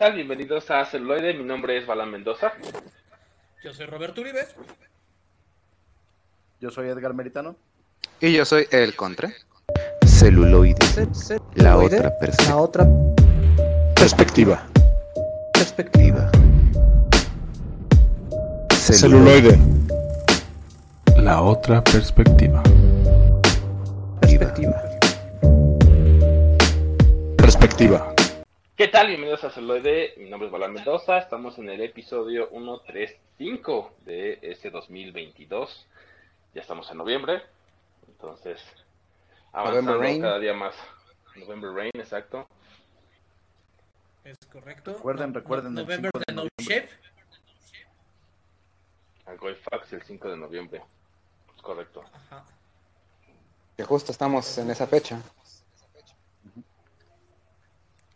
tal? Bienvenidos a Celuloide. Mi nombre es Balán Mendoza. Yo soy Roberto Uribe. Yo soy Edgar Meritano. Y yo soy el Contra. Celuloide. La otra. La otra Perspectiva. perspectiva. Celuloide. La otra perspectiva. Perspectiva. Perspectiva. ¿Qué tal? Bienvenidos a Celuloide. Mi nombre es Balán Mendoza. Estamos en el episodio 135 de este 2022. Ya estamos en noviembre. Entonces, avanzando November Rain. cada día más. November Rain, exacto. Es correcto. Recuerden, recuerden, el November 5 de de No. Shape. Algo Fax el 5 de noviembre. Es correcto. Ajá. Que justo estamos en esa fecha.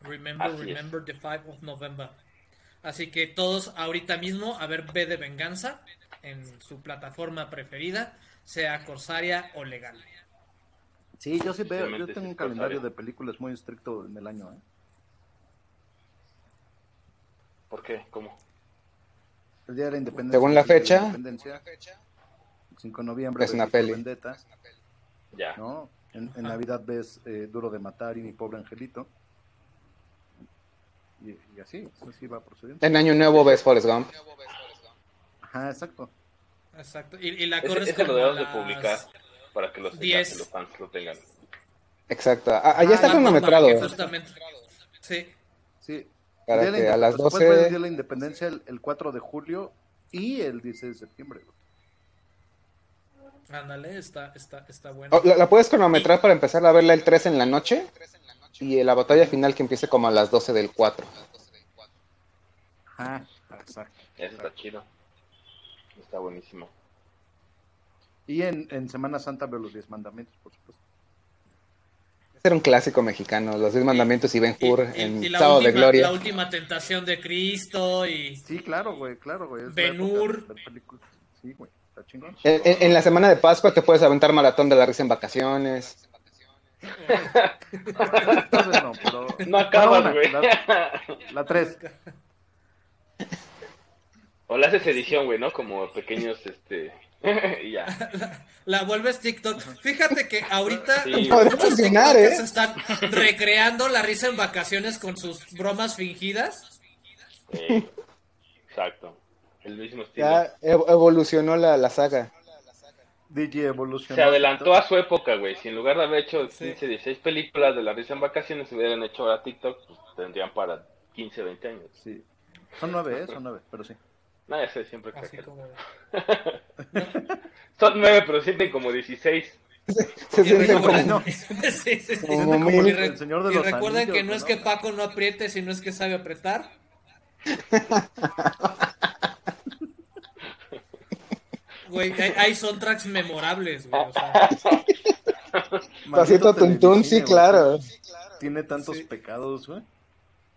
Remember, Así es. remember the 5 of November. Así que todos ahorita mismo a ver B de Venganza en su plataforma preferida, sea Corsaria o legal. Sí, yo sí veo, yo tengo un calendario de películas muy estricto en el año, ¿eh? ¿Por qué? ¿Cómo? El día de la independencia. Según la fecha. independencia, el 5 de noviembre Es una peli. Vendetta, Ya. ¿no? En. Navidad ves eh, Duro de Matar y Mi Pobre Angelito. Y, y así, así va procediendo. En Año Nuevo ves Forrest Gump. Ajá, exacto. Exacto. Y, y la corres lo como debemos a de publicar para que los, Diez. que los fans lo tengan. Exacto. Ah, Allá está Ah, cronometrado. que justamente. Sí. Sí. Para El día de que la a las indep- pues, puedes ver el 12 día de la independencia el, el 4 de julio y el 16 de septiembre. Ándale, está, está, está bueno. Oh, la, la puedes cronometrar para empezar a verla el 3 en la noche. Y la batalla final que empiece como a las 12 del 4. Ajá, exacto. Eso está chido. Está buenísimo. Y en, en Semana Santa veo los 10 mandamientos, por supuesto. Ese era un clásico mexicano. Los 10 mandamientos y Ben Hur y- en y de última- Gloria. La última tentación de Cristo y Sí, claro, güey, claro, güey. ver películas. Sí, güey, está chingón. En, en- en la semana de Pascua te puedes aventar maratón de la risa en vacaciones. Entonces no, pero... No acabas, güey. La, la 3. O le haces edición, güey, ¿no? Como pequeños, este... y ya. la vuelves TikTok. Fíjate que ahorita Sí. Muchos TikTokers ¿eh? están recreando la risa en vacaciones con sus bromas fingidas. Eh, exacto. El mismo estilo. Ya ev- evolucionó la, la saga. DJ Evolution. Se adelantó a su época, güey. Si en lugar de haber hecho Sí. 15, 16 películas de la risa en vacaciones, se hubieran hecho ahora TikTok, pues tendrían para 15, 20 años. Sí. Son 9, ¿eh? Son 9, pero sí. No, ya sé, siempre Así como. Son 9, pero sienten como 16. Se sienten como- no. Sí, sí, sí. como como el Señor de y los recuerden Anillos, que no es ¿no? que Paco no apriete, sino es que sabe apretar. Güey, hay, hay soundtracks memorables, güey. O sea, Pasito Maldito tuntún, sí, claro. Tiene tantos Sí. pecados, güey.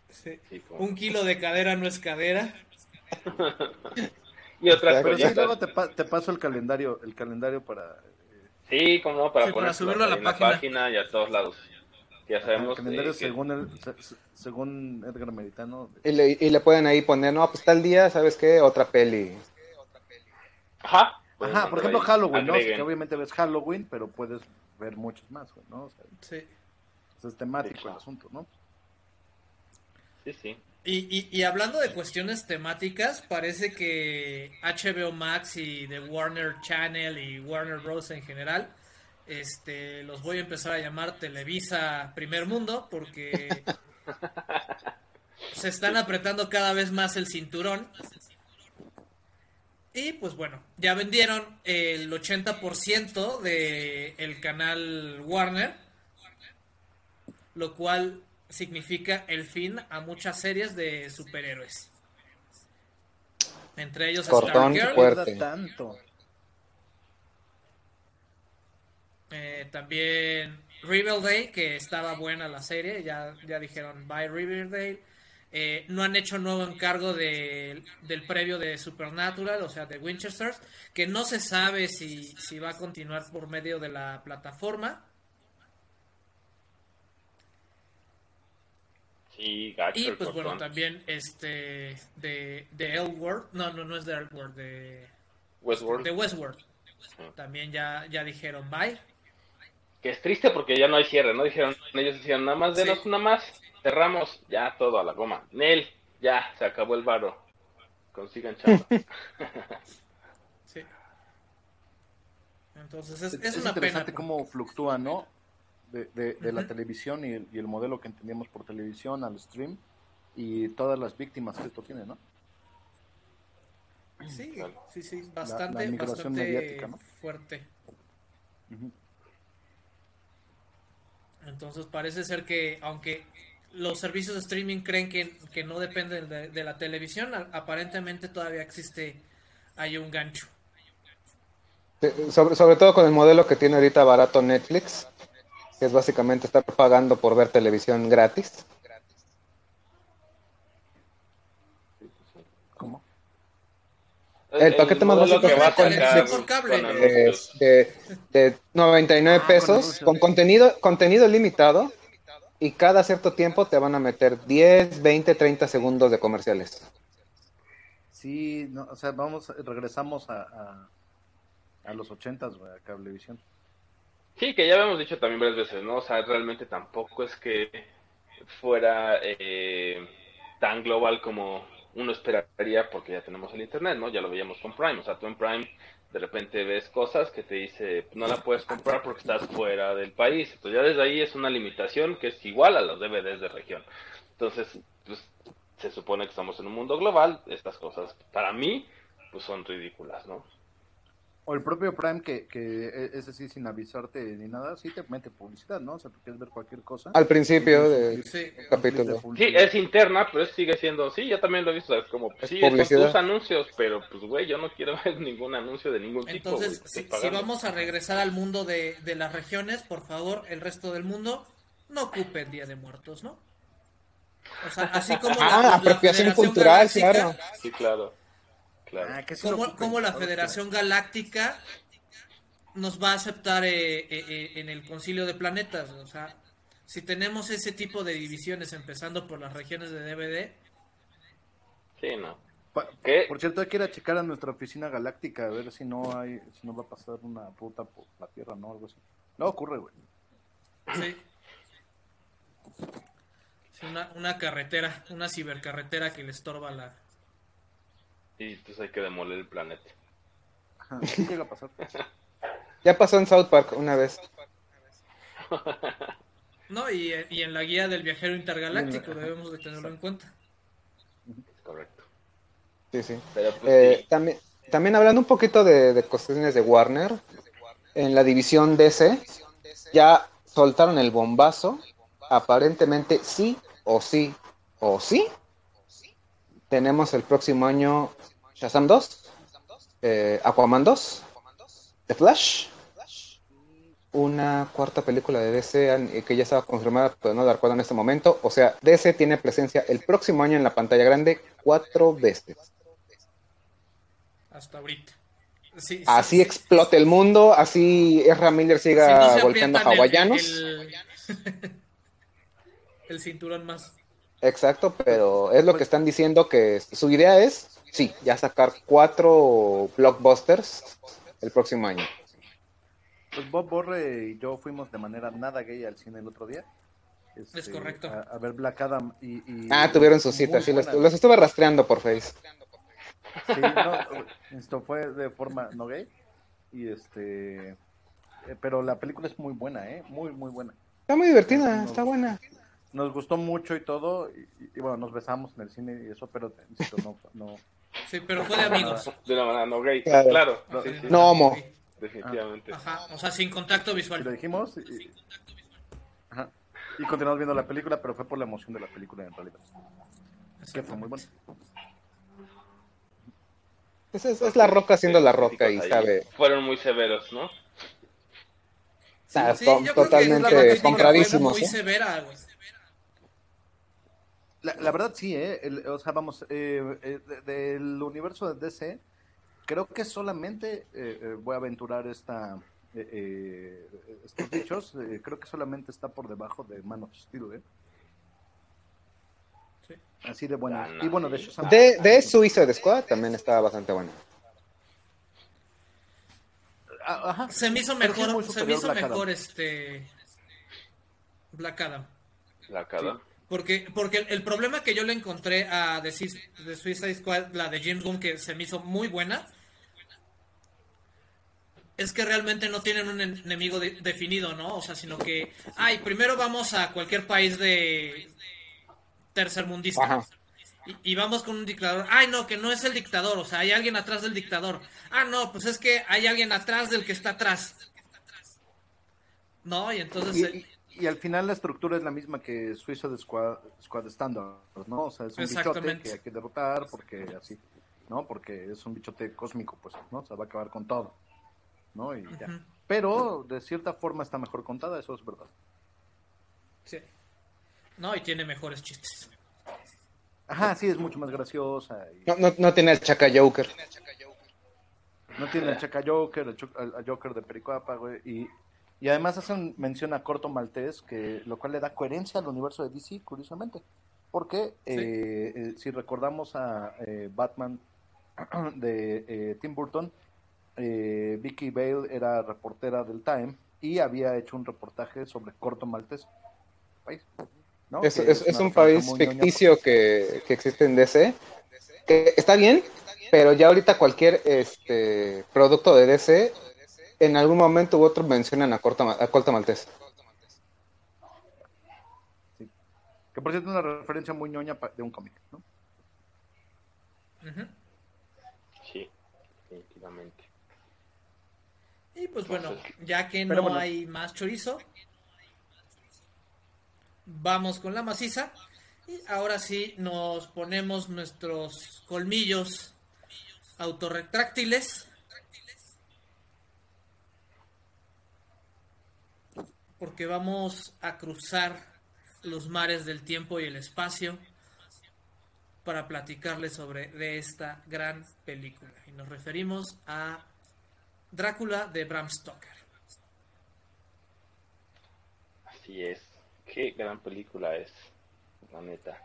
sí. Un kilo de cadera no es cadera. Y otras Exacto. Pero sí, joyitas. luego te, pa- te paso el calendario, el calendario para... eh, Sí, como no, para Sí, para subirlo a la página. y a todos lados. Ya el sabemos calendario eh, que- según, el, se- se- según Edgar Meritano. Y le, y le pueden ahí poner, no, pues tal día, ¿sabes qué? Otra peli. Ajá. Ajá, por ejemplo Halloween, ¿no? Que obviamente ves Halloween, pero puedes ver muchos más, güey, ¿no? O sea, Sí. pues es temático Sí, claro. el asunto, ¿no? Sí, sí. Y, y, y hablando de cuestiones temáticas, parece que HBO Max y The Warner Channel y Warner Bros. en general, este, los voy a empezar a llamar Televisa Primer Mundo porque se están apretando cada vez más el cinturón. Y pues bueno, ya vendieron el 80% de el canal Warner, lo cual significa el fin a muchas series de superhéroes. Entre ellos Cortón fuerte. Tarda tanto. eh, también Riverdale, que estaba buena la serie, ya, ya dijeron bye Riverdale. Eh, no han hecho nuevo encargo de- del previo de Supernatural, o sea, de Winchesters, que no se sabe si, si va a continuar por medio de la plataforma. Sí, gacho. Y pues bueno, también este de, de Elworld, no, no, no es de Elworld, de, Westworld. de Westworld. También ya, ya dijeron bye. Que es triste porque ya no hay cierre, ¿no? Dijeron, ellos decían, nada más denos Sí. una más, cerramos, ya todo a la goma. Nel, ya, se acabó el varo. Consigan chamba. Sí. Entonces es, Es, es pena. interesante cómo fluctúa, ¿no? De, de- de la televisión y el, y el modelo que entendíamos por televisión al stream y todas las víctimas que esto tiene, ¿no? Sí, Claro. sí, sí, bastante, la bastante mediática, ¿no? fuerte. Entonces parece ser que aunque los servicios de streaming creen que, que no dependen de, de la televisión, aparentemente todavía existe hay un gancho. Eh, Sobre, sobre todo con el modelo que tiene ahorita barato Netflix, que es básicamente estar pagando por ver televisión gratis. ¿Cómo? El paquete más básico que va por cable. con anuncios. de, de 99 Ah, con pesos con contenido contenido limitado y cada cierto tiempo te van a meter 10, 20, 30 segundos de comerciales. Sí, no, o sea, vamos, regresamos a, a, a los ochentas, güey, a Cablevisión. Sí, que ya habíamos dicho también varias veces, ¿no? O sea, realmente tampoco es que fuera eh, tan global como uno esperaría porque ya tenemos el Internet, ¿no? Ya lo veíamos con Prime. O sea, tú en Prime de repente ves cosas que te dice no la puedes comprar porque estás fuera del país. Entonces ya desde ahí es una limitación que es igual a los DVDs de región. Entonces, pues se supone que estamos en un mundo global. Estas cosas, para mí, pues son ridículas, ¿no? O el propio Prime, que, que e- es así, sin avisarte ni nada, sí te mete publicidad, ¿no? O sea, tú quieres ver cualquier cosa. Al principio de Sí. Capítulo. Sí, es interna, pero sigue siendo, sí, yo también lo he visto, es como, Es sí, son publicidad. tus anuncios, pero pues, güey, yo no quiero ver ningún anuncio de ningún tipo. Entonces, si, vamos a regresar al mundo de, de las regiones, por favor, el resto del mundo no ocupe el Día de Muertos, ¿no? O sea, así como la, Ah, la apropiación cultural, Galáctica, claro. Sí, claro, claro. Ah, ocupen, como la Federación Galáctica nos va a aceptar eh, eh, eh, en el Concilio de Planetas. O sea, si tenemos ese tipo de divisiones, empezando por las regiones de DVD, Sí, no. ¿Qué? Por cierto, hay que ir a checar a nuestra oficina galáctica a ver si no hay, si no va a pasar una puta por la Tierra, ¿no? Algo así. No ocurre, güey. sí. Sí, una, una carretera, una cibercarretera que le estorba la... Y pues hay que demoler el planeta. Ajá, sí a pasar. Ya pasó en South Park una vez. No, y, y en la guía del viajero intergaláctico debemos de tenerlo en cuenta. Correcto. Sí, sí. Pero pues Eh, sí, también, también hablando un poquito de, de cuestiones de Warner, en la división DC ya soltaron el bombazo. Aparentemente sí o sí o sí. Tenemos el próximo año Shazam 2, eh, Aquaman 2, The Flash, una cuarta película de DC eh, que ya estaba confirmada, pero no la recuerdo en este momento. O sea, DC tiene presencia el próximo año en la pantalla grande cuatro veces. Hasta ahorita. Sí, sí, Así sí. explote el mundo, así Ezra Miller Si siga no golpeando el- hawaianos. El, el cinturón más. Exacto, pero es lo que están diciendo que su idea es, sí, ya sacar cuatro blockbusters el próximo año. Pues Bob Borre y yo fuimos de manera nada gay al cine el otro día. Este, Es correcto. A, a ver Black Adam y... y- Ah, tuvieron sus muy citas, sí, los, los estuve rastreando por Face. Sí, no, esto fue de forma no gay. Y este. eh, pero la película es muy buena, ¿eh? Muy, muy buena. Está muy divertida, está buena. Nos gustó mucho y todo. Y, y- y bueno, nos besamos en el cine y eso, pero insisto, no. no Sí, pero fue de amigos. de una manera no gay. Claro. Claro, No, sí, sí, No homo. Definitivamente. Ajá, o sea, sin contacto y lo visual. dijimos. Y, ajá, y continuamos viendo la película, pero fue por la emoción de la película en realidad. Que fue muy buena. Es, es- es la roca siendo la roca y sabe. Fueron muy severos, ¿no? Está Sí, to- yo creo que totalmente compradísimos. Muy ¿eh? severa, güey. La, la verdad sí, ¿eh? El- o sea, vamos, eh, eh, de- del universo de DC, creo que solamente eh, eh, voy a aventurar esta, eh, eh, estos dichos, eh, creo que solamente está por debajo de Man of Steel, ¿eh? Sí. Así de bueno. Ah, no, y bueno, de Sam- De, de Suicide Squad también estaba bastante bueno. Ah, ajá. Se me hizo mejor, se me hizo Black Adam. mejor este Black Adam. La cara. Porque, porque el, el problema que yo le encontré a The, The Suicide Squad, la de James Gunn, que se me hizo muy buena, es que realmente no tienen un en- enemigo de- definido, ¿no? O sea, sino que, ay, primero vamos a cualquier país de tercermundista. Ajá. Y, y vamos con un dictador. Ay, no, que no es el dictador, o sea, hay alguien atrás del dictador. Ah, no, pues es que hay alguien atrás del que está atrás. No, y entonces... Y, y- al final la estructura es la misma que Suicide Squad, Squad Standard, ¿no? O sea, es un bichote que hay que derrotar porque así, ¿no? Porque es un bichote cósmico, pues, ¿no? Se va a acabar con todo, ¿no? Y ya. Pero de cierta forma está mejor contada, eso es verdad. sí. No, y tiene mejores chistes. Ajá, sí, es mucho más graciosa. y- No, no, no tiene el Chaka Joker. No tiene el Chaca Joker, el Joker de Pericuapa, güey. Y, y además hacen mención a Corto Maltés, que, lo cual le da coherencia al universo de DC, curiosamente. Porque eh, eh, si recordamos a eh, Batman de eh, Tim Burton, eh, Vicky Bale era reportera del Time y había hecho un reportaje sobre Corto Maltés. País, ¿no? Es, un país ficticio que, que existe en DC. Que está bien, pero ya ahorita cualquier este producto de DC, en algún momento u otro mencionan a Corto, Ma- a Corto Maltés. Que por cierto es una referencia muy ñoña de un cómic, ¿no? Sí, definitivamente. Y pues bueno, ya que no bueno. hay más chorizo, vamos con la maciza. Y ahora sí nos ponemos nuestros colmillos autorretráctiles. Porque vamos a cruzar los mares del tiempo y el espacio para platicarles sobre de esta gran película. Y nos referimos a Drácula de Bram Stoker. Así es. Qué gran película es, la neta.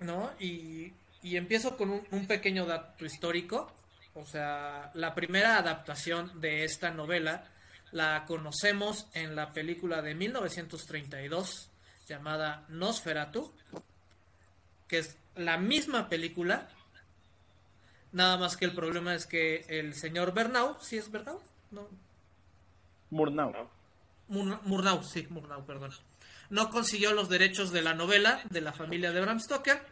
¿No? Y, y empiezo con un, un pequeño dato histórico. O sea, la primera adaptación de esta novela la conocemos en la película de 1932 llamada Nosferatu, que es la misma película, nada más que el problema es que el señor Bernau, ¿sí es Bernau? No, Murnau. Murnau, sí, Murnau, perdón. No consiguió los derechos de la novela de la familia de Bram Stoker,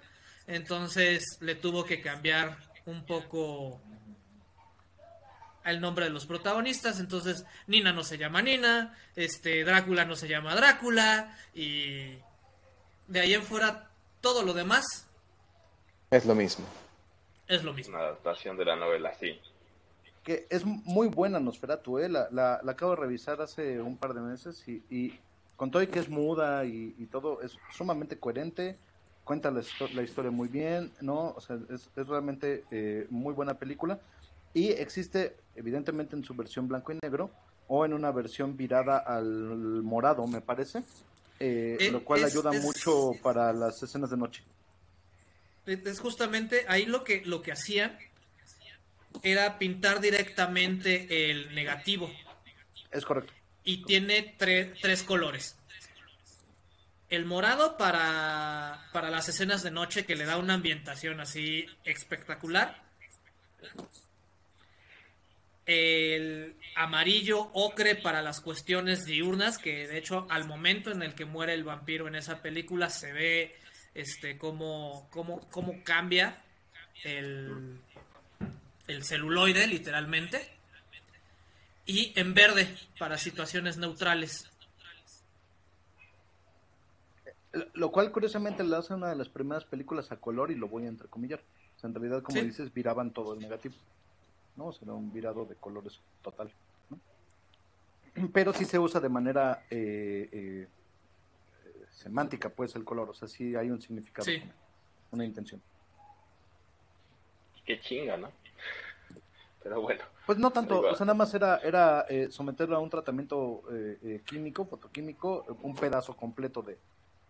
entonces le tuvo que cambiar un poco el nombre de los protagonistas, entonces Nina no se llama Nina, este Drácula no se llama Drácula y de ahí en fuera todo lo demás Es lo mismo. es lo mismo. Una adaptación de la novela, sí. que es muy buena Nosferatu, ¿eh? la, la, la acabo de revisar hace un par de meses y, y con todo y que es muda y, y todo, es sumamente coherente, cuenta la historia muy bien, ¿no? O sea, es, es realmente eh, muy buena película y existe evidentemente en su versión blanco y negro o en una versión virada al morado, me parece, eh, Eh, lo cual es- ayuda es- mucho para las escenas de noche. Es es justamente ahí lo que, lo que hacían era pintar directamente el negativo. Es correcto. y tiene tre- tres colores. El morado para, para las escenas de noche que le da una ambientación así espectacular. El amarillo ocre para las cuestiones diurnas, que de hecho al momento en el que muere el vampiro en esa película se ve este cómo, cómo, cómo cambia el, el celuloide literalmente y en verde para situaciones neutrales. Lo cual curiosamente le hace una de las primeras películas a color y lo voy a entrecomillar. O sea, en realidad, como Sí. dices, viraban todo el negativo. ¿No? Era un virado de colores total. ¿no? Pero sí se usa de manera eh, eh, semántica, pues, el color. O sea, sí hay un significado, Sí. una intención. Qué chinga, ¿no? Pero bueno, Pues no tanto, o sea, nada más era, era eh, someterlo a un tratamiento eh, eh, químico, fotoquímico, un pedazo completo de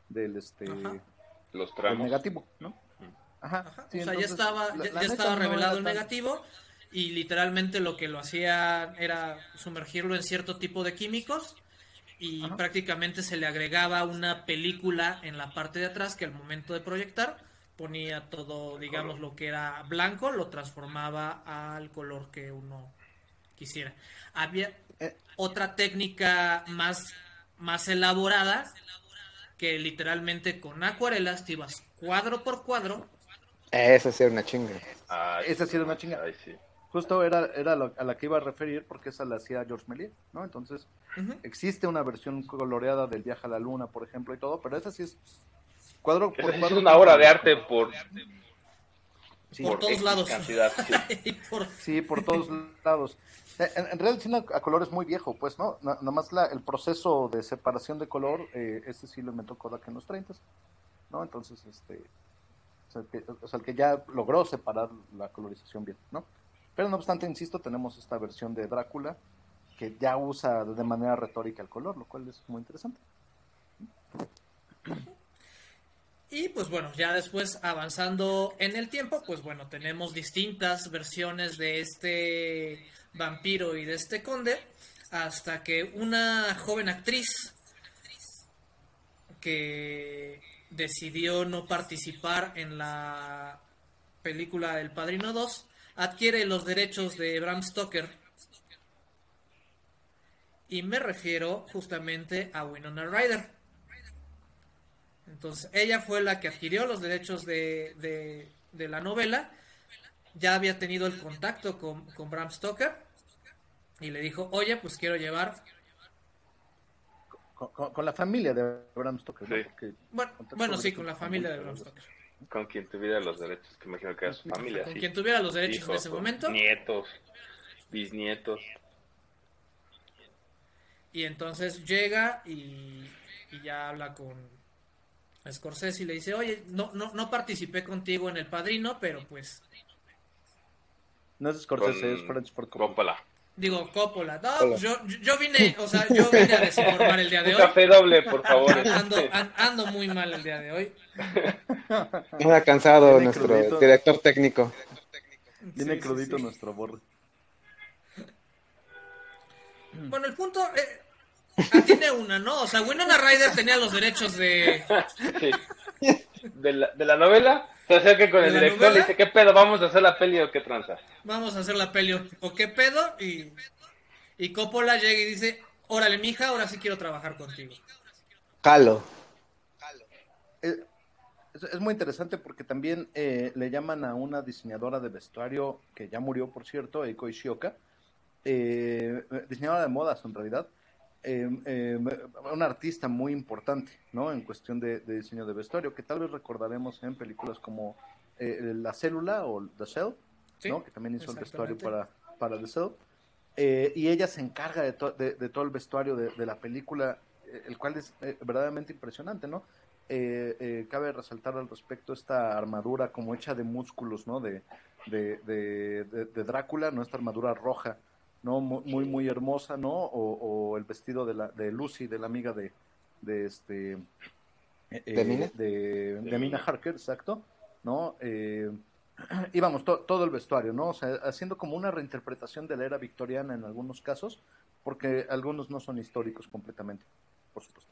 del este Ajá. Los el tramos. negativo, ¿no? Ajá. Ajá, sí, o sea, ya estaba, ya, estaba no revelado el tan- negativo y literalmente lo que lo hacía era sumergirlo en cierto tipo de químicos y Ajá. prácticamente se le agregaba una película en la parte de atrás que al momento de proyectar ponía todo, digamos, lo que era blanco, lo transformaba al color que uno quisiera. Había Eh. otra técnica más, más elaborada que literalmente con acuarelas te ibas cuadro por cuadro Esa sí era una chinga. Ay, Esa sí era una chinga. Ay, sí. Justo era, era lo- a la que iba a referir porque esa la hacía George Méliès, ¿no? Entonces, existe una versión coloreada del viaje a la luna, por ejemplo, y todo, pero esa sí es cuadro Esa por sí es una obra de arte por, Sí, Por todos lados. cantidad. sí. Por- Sí, por todos lados. Eh, En, en realidad el cine a color es muy viejo, pues, ¿no? Na- Nada más la, el proceso de separación de color, eh, ese sí lo inventó Kodak en los 30, ¿no? Entonces, este, o sea, el que, o sea, el que ya logró separar la colorización bien, ¿no? Pero no obstante, insisto, tenemos esta versión de Drácula que ya usa de manera retórica el color, lo cual es muy interesante. Y pues bueno, ya después avanzando en el tiempo, pues bueno, tenemos distintas versiones de este vampiro y de este conde, hasta que una joven actriz que decidió no participar en la película El Padrino 2, adquiere los derechos de Bram Stoker. Y me refiero justamente a Winona Ryder. Entonces, ella fue la que adquirió los derechos de, de- de la novela. Ya había tenido el contacto con, con Bram Stoker. Y le dijo, oye, pues quiero llevar... Con, con- con la familia de Bram Stoker, Bueno, sí, con la familia de Bram Stoker. Con quien tuviera los derechos, que imagino que era su familia. Con sí. quien tuviera los derechos en ese momento. Nietos, bisnietos. Y entonces llega y, y ya habla con Scorsese y le dice, oye, no, no, no participé contigo en El Padrino, pero pues, no es Scorsese, Con es Francis Ford Coppola. Digo, Coppola. No, yo, yo vine, o sea, yo vine a desinformar el día de Un hoy. café doble, por favor. Ando, an- ando muy mal el día de hoy. Anda cansado Viene nuestro crudito. director técnico. Viene Sí, crudito sí. nuestro borre. Bueno, el punto eh, ah, tiene una, ¿no? O sea, Winona Ryder tenía los derechos de... Sí. De la, de la novela, se acerca con ¿De el director y dice, ¿qué pedo? ¿Vamos a hacer la peli o qué tranza? Vamos a hacer la peli o- qué pedo y, y Coppola llega y dice, órale, mija, ahora sí quiero trabajar contigo. Jalo. Eh, Es, es muy interesante porque también eh, le llaman a una diseñadora de vestuario que ya murió, por cierto, Eiko Ishioka, eh, diseñadora de modas en realidad, eh, eh, una artista muy importante, ¿no? En cuestión de, de diseño de vestuario, que tal vez recordaremos en películas como eh, La Célula o The Cell, Sí, ¿no? Que también hizo el vestuario para, para The Cell. Eh, y ella se encarga de, to- de, de todo el vestuario de, la película, eh, el cual es eh, verdaderamente impresionante, ¿no? Eh, eh, cabe resaltar al respecto esta armadura como hecha de músculos, ¿no? De- de Drácula, ¿no? Esta armadura roja, ¿no? Mu- Muy, muy hermosa, ¿no? O, o el vestido de, la, de Lucy, de la amiga de, de este... eh, ¿De Mina? de, de De Mina. Harker, exacto, ¿no? Eh, y vamos, to- todo el vestuario, ¿no? O sea, haciendo como una reinterpretación de la era victoriana en algunos casos, porque algunos no son históricos completamente, por supuesto.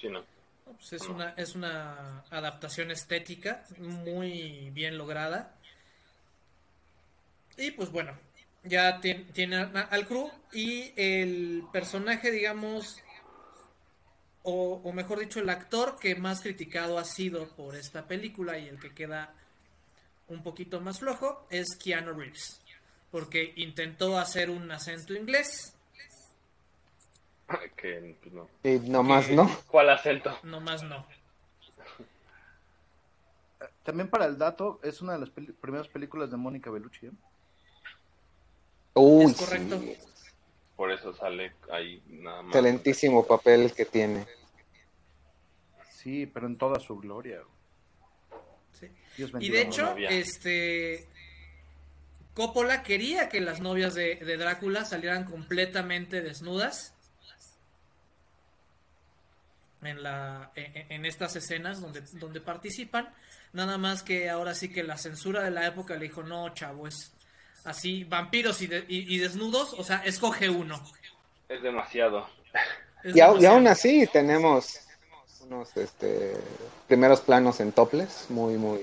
Sí, no. No, pues es una, es una adaptación estética muy bien lograda. Y pues bueno, ya tien- tiene al crew y el personaje, digamos, o, o mejor dicho, el actor que más criticado ha sido por esta película y el que queda un poquito más flojo es Keanu Reeves. Porque intentó hacer un acento inglés, Que, pues, no. Y nomás, Que- ¿no? ¿Cuál acento? nomás no. También para el dato, es una de las primeras películas de Mónica Bellucci, ¿eh? Uy, Es correcto. sí. Por eso sale ahí nada más. Excelentísimo papel que tiene. Sí, pero en toda su gloria. Sí. Dios Y de hecho, este Coppola quería que las novias de, de Drácula salieran completamente desnudas. en, la, en, en estas escenas donde, donde participan. Nada más que ahora sí que la censura de la época le dijo, no, chavo, es así, vampiros y, de- y- y desnudos, o sea, escoge uno. Es demasiado. Es Y, y aún así tenemos unos este, primeros planos en toples muy, muy,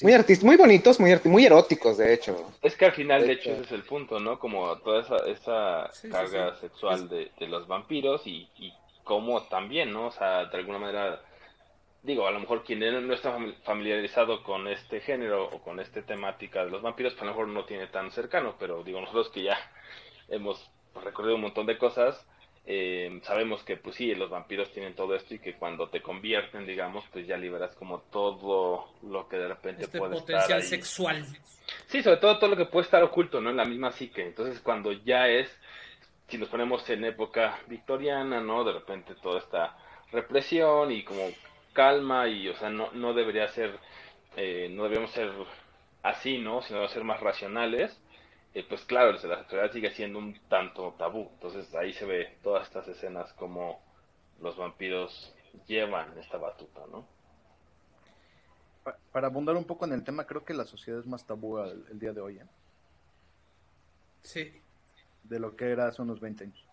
muy artísticos, muy bonitos, muy, arti- muy eróticos, de hecho. Es que al final, de De hecho, ese es el punto, ¿no? Como toda esa, esa Sí, sí, carga sí. sexual Es- de, de los vampiros y, y cómo también, ¿no? O sea, de alguna manera, digo, a lo mejor quien no está fami- familiarizado con este género o con esta temática de los vampiros, pues a lo mejor no tiene tan cercano, pero digo, nosotros que ya hemos recorrido un montón de cosas, eh, sabemos que pues sí, los vampiros tienen todo esto y que cuando te convierten, digamos, pues ya liberas como todo lo que de repente Este puede estar potencial ahí. sexual. Sí, sobre todo todo lo que puede estar oculto, ¿no? En la misma psique. Entonces, cuando ya es, si nos ponemos en época victoriana, ¿no? De repente toda esta represión y como calma y, o sea, no, no debería ser, eh, no deberíamos ser así, ¿no? Sino ser más racionales. Eh, pues claro, la sexualidad sigue siendo un tanto tabú. Entonces, ahí se ve todas estas escenas como los vampiros llevan esta batuta, ¿no? Pa- Para abundar un poco en el tema, creo que la sociedad es más tabú el, el día de hoy, ¿eh? Sí, de lo que era hace unos 20 años.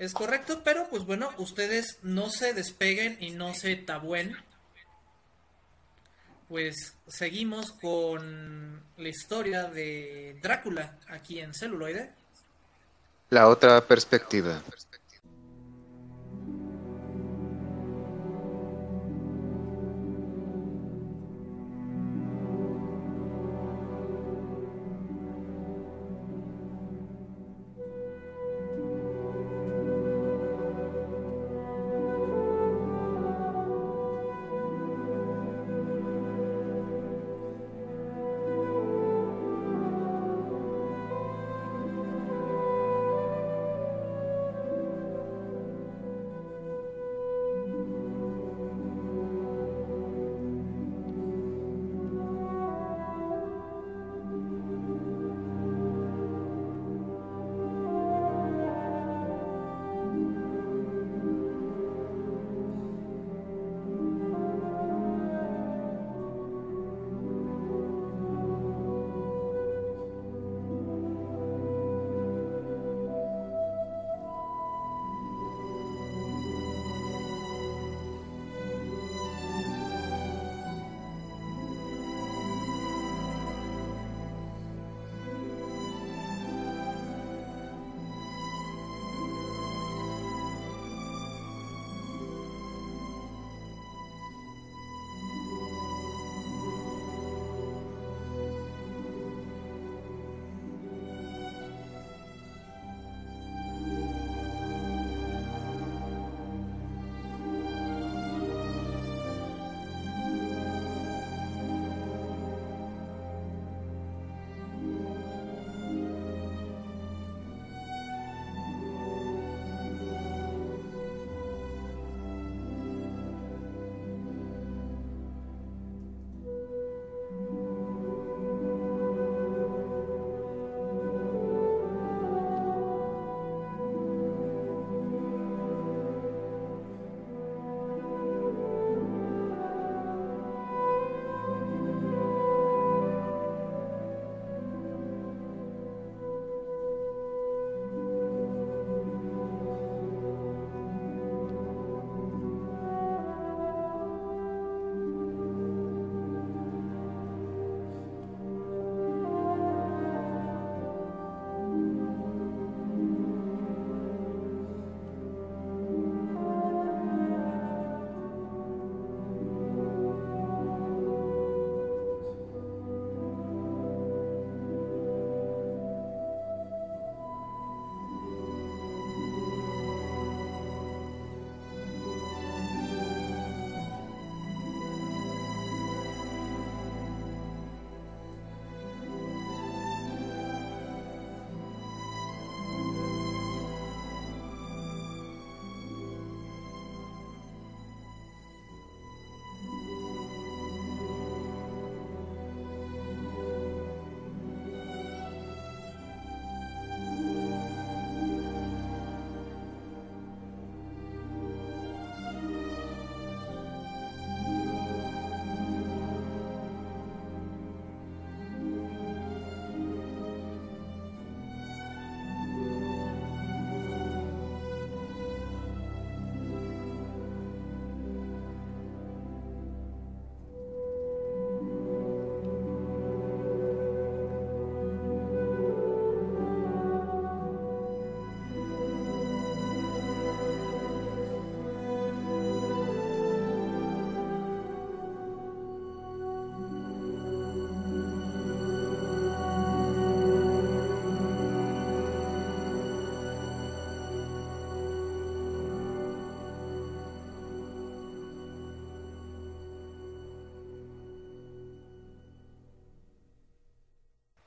Es correcto, pero pues bueno, ustedes no se despeguen y no se tabúen. Pues seguimos con la historia de Drácula aquí en celuloide. La otra perspectiva.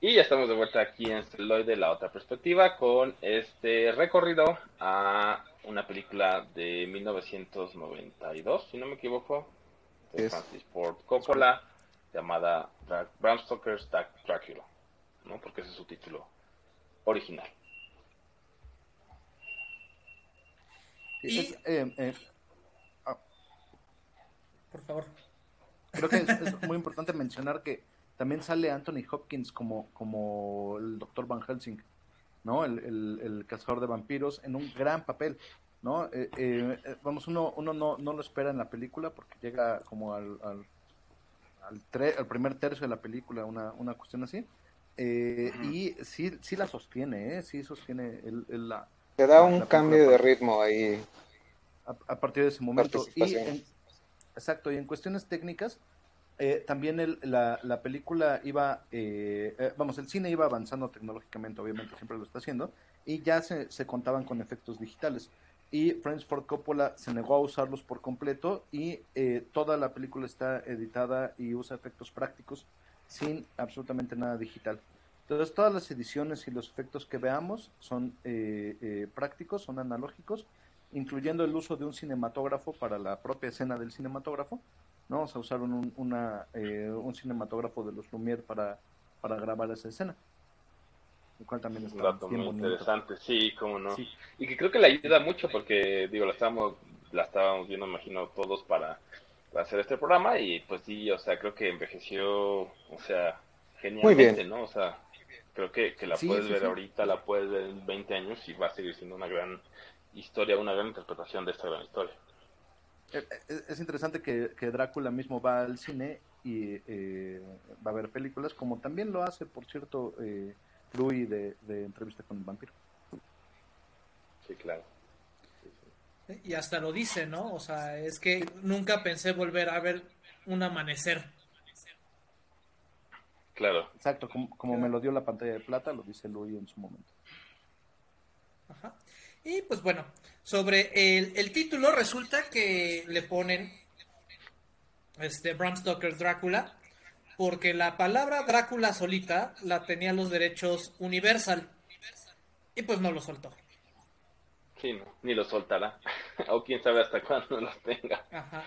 Y ya estamos de vuelta aquí en Celuloide, la otra perspectiva, con este recorrido a una película de 1992, si no me equivoco, de Es. Francis Ford Coppola, llamada Bram Stoker's Dra- Dracula, ¿no? Porque ese es su título original. Y- Es, eh, eh, Por favor. creo que es, es muy importante mencionar que también sale Anthony Hopkins como, como el Dr. Van Helsing, ¿no? El, el, el cazador de vampiros en un gran papel, ¿no? Eh, eh, eh, vamos, uno, uno no, no lo espera en la película porque llega como al, al, al, tre- al primer tercio de la película, una, una cuestión así. Eh, Y sí, sí la sostiene, ¿eh? Sí sostiene el, el- la, Te da un cambio de ritmo ahí. a, a partir de ese momento. Y en- exacto, y en cuestiones técnicas, eh, también el- la, la película iba, eh, eh, vamos, el cine iba avanzando tecnológicamente, obviamente siempre lo está haciendo, y ya se, se contaban con efectos digitales. Y Francis Ford Coppola se negó a usarlos por completo y eh, toda la película está editada y usa efectos prácticos sin absolutamente nada digital. Entonces todas las ediciones y los efectos que veamos son eh, prácticos, son analógicos, incluyendo el uso de un cinematógrafo para la propia escena del cinematógrafo. ¿No? Vamos a usar un, una, eh, un cinematógrafo de los Lumière para, para grabar esa escena. Lo cual también Es un dato bien muy bonito. interesante, sí, cómo no. Sí. Y que creo que le ayuda mucho porque, digo, la estábamos, la estábamos viendo, imagino, todos para, para hacer este programa y pues sí, o sea, creo que envejeció, o sea, genialmente, bien. ¿no? O sea, creo que, que la Sí, puedes sí, ver sí. ahorita, la puedes ver en 20 años y va a seguir siendo una gran historia, una gran interpretación de esta gran historia. Eh, eh, Es interesante que, que Drácula mismo va al cine y eh, va a ver películas, como también lo hace, por cierto, eh, Louis de, de Entrevista con el Vampiro. Sí, claro. Y hasta lo dice, ¿no? O sea, es que nunca pensé volver a ver un amanecer. Claro. Exacto, como, como me lo dio la pantalla de plata, lo dice Louis en su momento. Ajá. Y pues bueno, sobre el, el título resulta que le ponen este Bram Stoker Drácula porque la palabra Drácula solita la tenía los derechos Universal y pues no lo soltó. Sí, no, ni lo soltará. o quién sabe hasta cuándo los tenga. Ajá.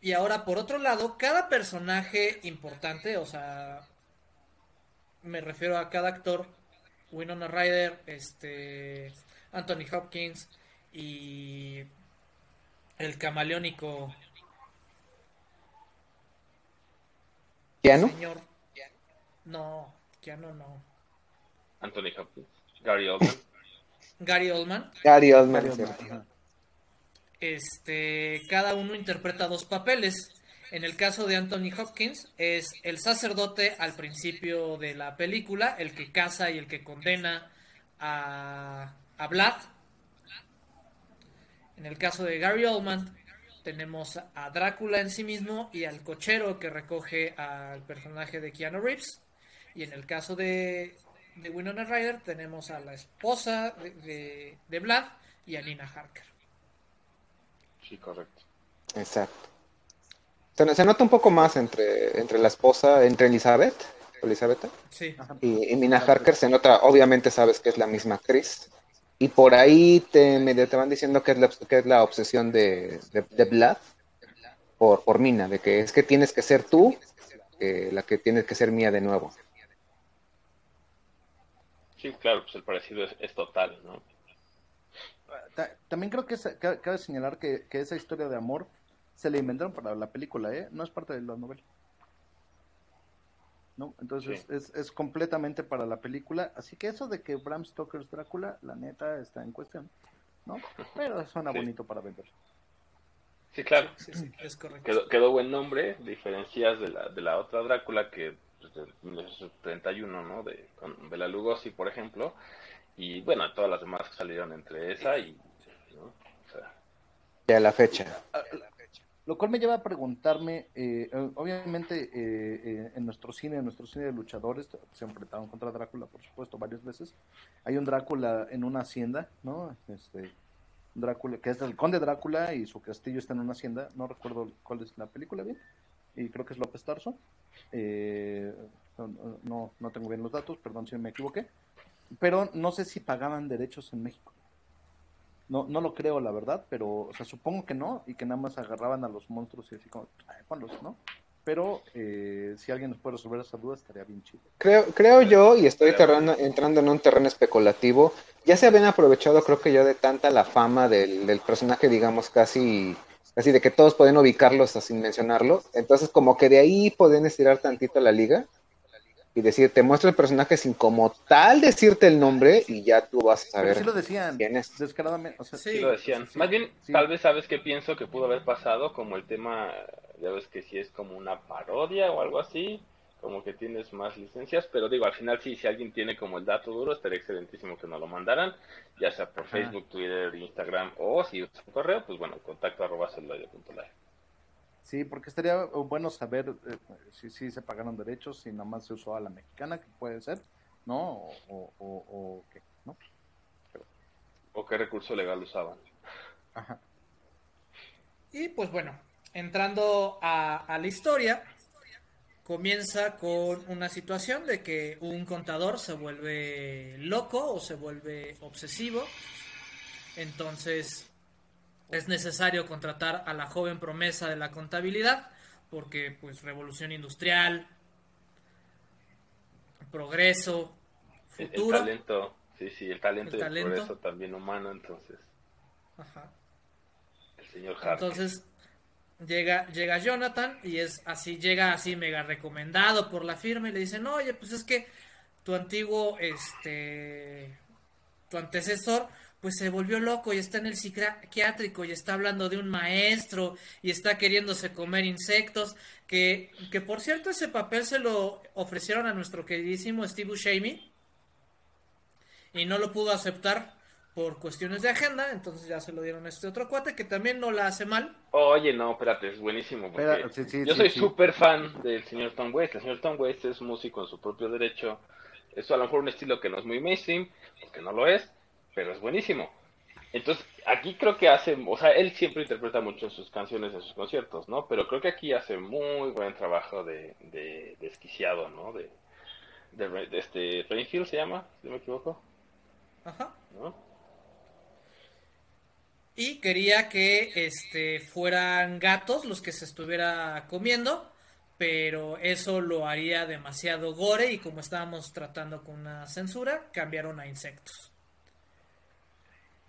Y ahora, por otro lado, cada personaje importante, o sea, me refiero a cada actor, Winona Ryder, este, Anthony Hopkins y el camaleónico ¿Keanu? señor. No, Keanu no. Anthony Hopkins, Gary Oldman. Gary Oldman. Gary Oldman, Gary este, cada uno interpreta dos papeles. En el caso de Anthony Hopkins es el sacerdote al principio de la película, el que caza y el que condena a, a Vlad. En el caso de Gary Oldman tenemos a Drácula en sí mismo y al cochero que recoge al personaje de Keanu Reeves. Y en el caso de, de Winona Ryder tenemos a la esposa de, de, de Vlad y a Nina Harker. Sí, correcto. Exacto. Se, se nota un poco más entre, entre la esposa, entre Elizabeth, Elizabeth Sí. y, y Mina Harker, se nota, obviamente sabes que es la misma actriz. Y por ahí te, medio te van diciendo que es la, que es la obsesión de, de, de Vlad por, por Mina, de que es que tienes que ser tú eh, la que tienes que ser mía de nuevo. Sí, claro, pues el parecido es, es total, ¿no? Ta- También creo que es- ca- cabe señalar que, que esa historia de amor se la inventaron para la película, ¿eh? No es parte de la novela. ¿No? Entonces Sí. es, es completamente para la película. Así que eso de que Bram Stoker's Drácula, la neta, está en cuestión. ¿No? Pero suena Sí. bonito para vender. Sí, claro. Sí, sí, es correcto. Quedó, quedó buen nombre, diferencias de la, de la otra Drácula que pues, de 1931, ¿no? De, con Bela Lugosi, por ejemplo. Y bueno, todas las demás que salieron entre esa y... ¿no? O sea, Ya a la fecha. Lo cual me lleva a preguntarme, eh, eh, obviamente eh, en nuestro cine, en nuestro cine de luchadores, se enfrentaron contra Drácula, por supuesto, varias veces. Hay un Drácula en una hacienda, ¿no? Este, Drácula, que es el conde Drácula y su castillo está en una hacienda. No recuerdo cuál es la película bien. y creo que es López Tarso. No, no tengo bien los datos, perdón si me equivoqué. Pero no sé si pagaban derechos en México. No, no lo creo, la verdad, pero, o sea, supongo que no, y que nada más agarraban a los monstruos y así como, ponlos, ¿no? Pero eh, si alguien nos puede resolver esa duda, estaría bien chido. Creo, creo yo, y estoy entrando en un terreno especulativo, ya se habían aprovechado, creo que yo, de tanta la fama del, del personaje, digamos, casi así de que todos pueden ubicarlos sin mencionarlo. Entonces, como que de ahí pueden estirar tantito la liga y decir, te muestro el personaje sin como tal decirte el nombre y ya tú vas a saber. sí lo decían, quién es. descaradamente. O sea, sí. lo decían. Más bien, tal vez sabes que pienso que pudo haber pasado, como el tema, ya ves que si es como una parodia o algo así, como que tienes más licencias, pero digo, al final sí, si alguien tiene como el dato duro, estaría excelentísimo que nos lo mandaran, ya sea por Facebook, Twitter, Instagram o si usan correo, pues bueno, contacto arroba celuloide.live. Sí, porque estaría bueno saber eh, si, si se pagaron derechos, si nada más se usó a la mexicana, que puede ser, ¿no? O, o, qué, ¿no? O qué recurso legal usaban. Ajá. Y pues bueno, entrando a, a la historia, comienza con una situación de que un contador se vuelve loco o se vuelve obsesivo. Entonces es necesario contratar a la joven promesa de la contabilidad porque pues revolución industrial, progreso, futuro. El, talento, sí, sí, el talento y el progreso también humano, entonces. Ajá. El señor Hart. Entonces llega, llega Jonathan y es así, llega así mega recomendado por la firma y le dicen, oye, pues es que tu antiguo, este, tu antecesor pues se volvió loco y está en el psiquiátrico y está hablando de un maestro y está queriéndose comer insectos, que, que por cierto ese papel se lo ofrecieron a nuestro queridísimo Steve Buscemi y no lo pudo aceptar por cuestiones de agenda, entonces ya se lo dieron a este otro cuate que también no la hace mal. Oye, no, espérate, es buenísimo. yo soy súper fan del señor Tom West. El señor Tom West es músico en su propio derecho. Es a lo mejor un estilo que no es muy mainstream, que no lo es, pero es buenísimo. Entonces, aquí creo que hace, o sea, él siempre interpreta mucho sus canciones en sus conciertos, ¿no? Pero creo que aquí hace muy buen trabajo de, de, desquiciado, ¿no? De, de, este, Rainfield se llama, si no me equivoco. Ajá. Y quería que este, fueran gatos los que se estuviera comiendo, pero eso lo haría demasiado gore y como estábamos tratando con una censura, cambiaron a insectos.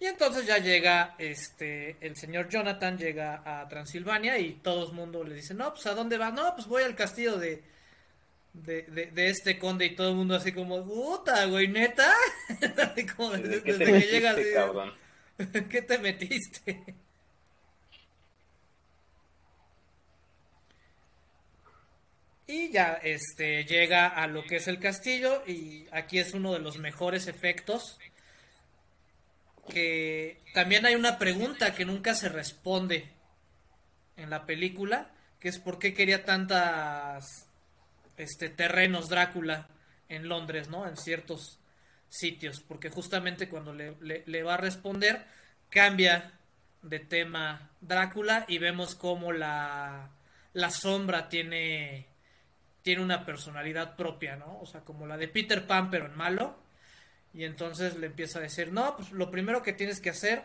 Y entonces ya llega este el señor Jonathan llega a Transilvania y todo el mundo le dice, "No, pues ¿a dónde va? No, pues voy al castillo de de, de, este conde y todo el mundo así como, "Puta, güey, neta." como desde, que llega ¿Qué te metiste? Y ya este llega a lo que es el castillo y aquí es uno de los mejores efectos que también hay una pregunta que nunca se responde en la película, que es por qué quería tantas este terrenos Drácula en Londres, ¿no? En ciertos sitios, porque justamente cuando le, le, va a responder cambia de tema Drácula y vemos cómo la, la sombra tiene tiene una personalidad propia, ¿no? O sea, como la de Peter Pan, pero en malo. Y entonces le empieza a decir, no, pues lo primero que tienes que hacer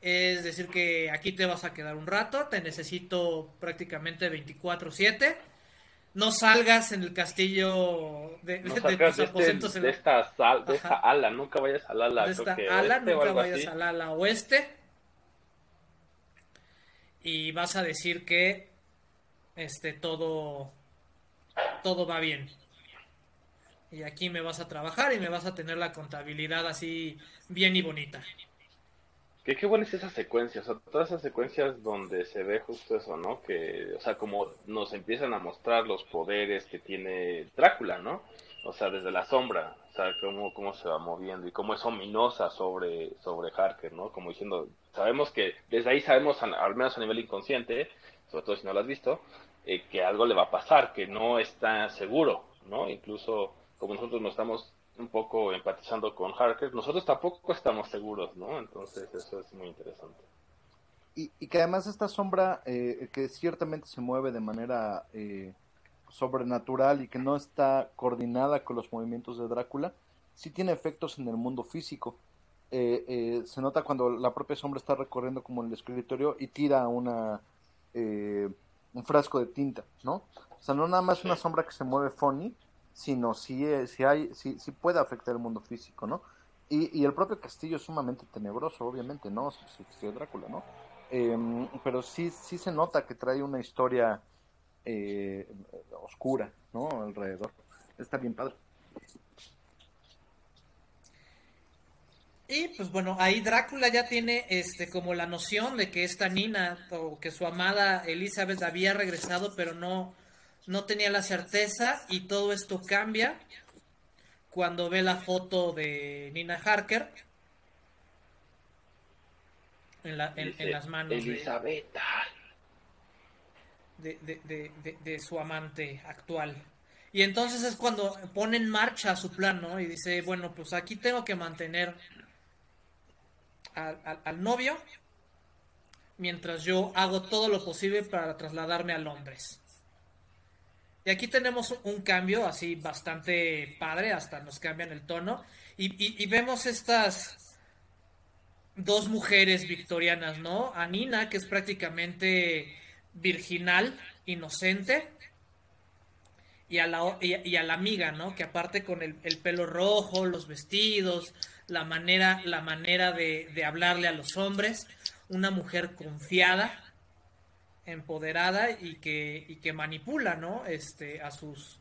es decir que aquí te vas a quedar un rato, te necesito prácticamente 24/7. No salgas en el castillo de, no de, tus este, de, esta de esta ala, nunca vayas al ala. De esta ala, nunca vayas al ala oeste. Y vas a decir que este todo todo va bien y aquí me vas a trabajar y me vas a tener la contabilidad así bien y bonita. Qué, qué buenas esas secuencias, o todas esas secuencias donde se ve justo eso, ¿no? Que, o sea, como nos empiezan a mostrar los poderes que tiene Drácula, ¿no? O sea, desde la sombra, o sea, cómo, cómo se va moviendo y cómo es ominosa sobre, sobre Harker, ¿no? Como diciendo, sabemos que, desde ahí sabemos, al menos a nivel inconsciente, sobre todo si no lo has visto, eh, que algo le va a pasar, que no está seguro, ¿no? Incluso como nosotros nos estamos un poco empatizando con Harker, nosotros tampoco estamos seguros, ¿no? Entonces eso es muy interesante. y, y que además esta sombra eh, que ciertamente se mueve de manera eh, sobrenatural y que no está coordinada con los movimientos de Drácula, sí tiene efectos en el mundo físico. Eh, eh, se nota cuando la propia sombra está recorriendo como el escritorio y tira una eh, un frasco de tinta, ¿no? O sea, no nada más una sombra que se mueve funny, sino si, si hay, si, si puede afectar el mundo físico, ¿no? Y, y el propio castillo es sumamente tenebroso, obviamente, ¿no? Si, Drácula, ¿no? Em, pero sí, sí se nota que trae una historia eh, oscura, ¿no? Alrededor. Está bien padre. Y pues bueno, ahí Drácula ya tiene este como la noción de que esta Nina o que su amada Elizabeth había regresado, pero no, no tenía la certeza y todo esto cambia cuando ve la foto de Nina Harker en, la, en, en las manos de- de- de su amante actual. Y entonces es cuando pone en marcha su plan, ¿no? Y dice, bueno, pues aquí tengo que mantener al, al- al novio mientras yo hago todo lo posible para trasladarme a Londres. Y aquí tenemos un cambio así bastante padre, hasta nos cambian el tono. Y, vemos estas dos mujeres victorianas, ¿no? A Nina, que es prácticamente virginal, inocente, y a la, y, a- la amiga, ¿no? Que aparte con el, el pelo rojo, los vestidos, la manera, la manera de hablarle a los hombres, una mujer confiada, empoderada y que, y que manipula, ¿no? Este, a sus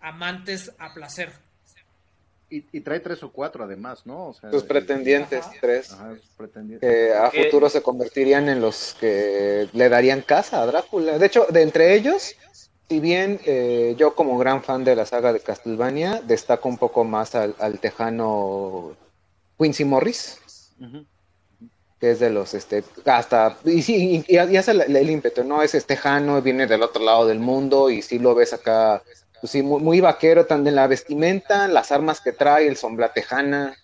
amantes a placer. Y, y trae tres o cuatro además, ¿no? O sea, Sus pretendientes, Ajá. tres. Ajá, sus pretendientes. que a ¿Qué? futuro se convertirían en los que le darían casa a Drácula. De hecho, de entre ellos, si bien eh, yo como gran fan de la saga de Castlevania, destaco un poco más al, al tejano Quincy Morris. Que es de los, este, hasta, y sí, y, y hace el, el ímpetu, ¿no? Es tejano, viene del otro lado del mundo, y sí lo ves acá, pues sí, muy, muy vaquero, tanto en la vestimenta, las armas que trae, el sombra tejana,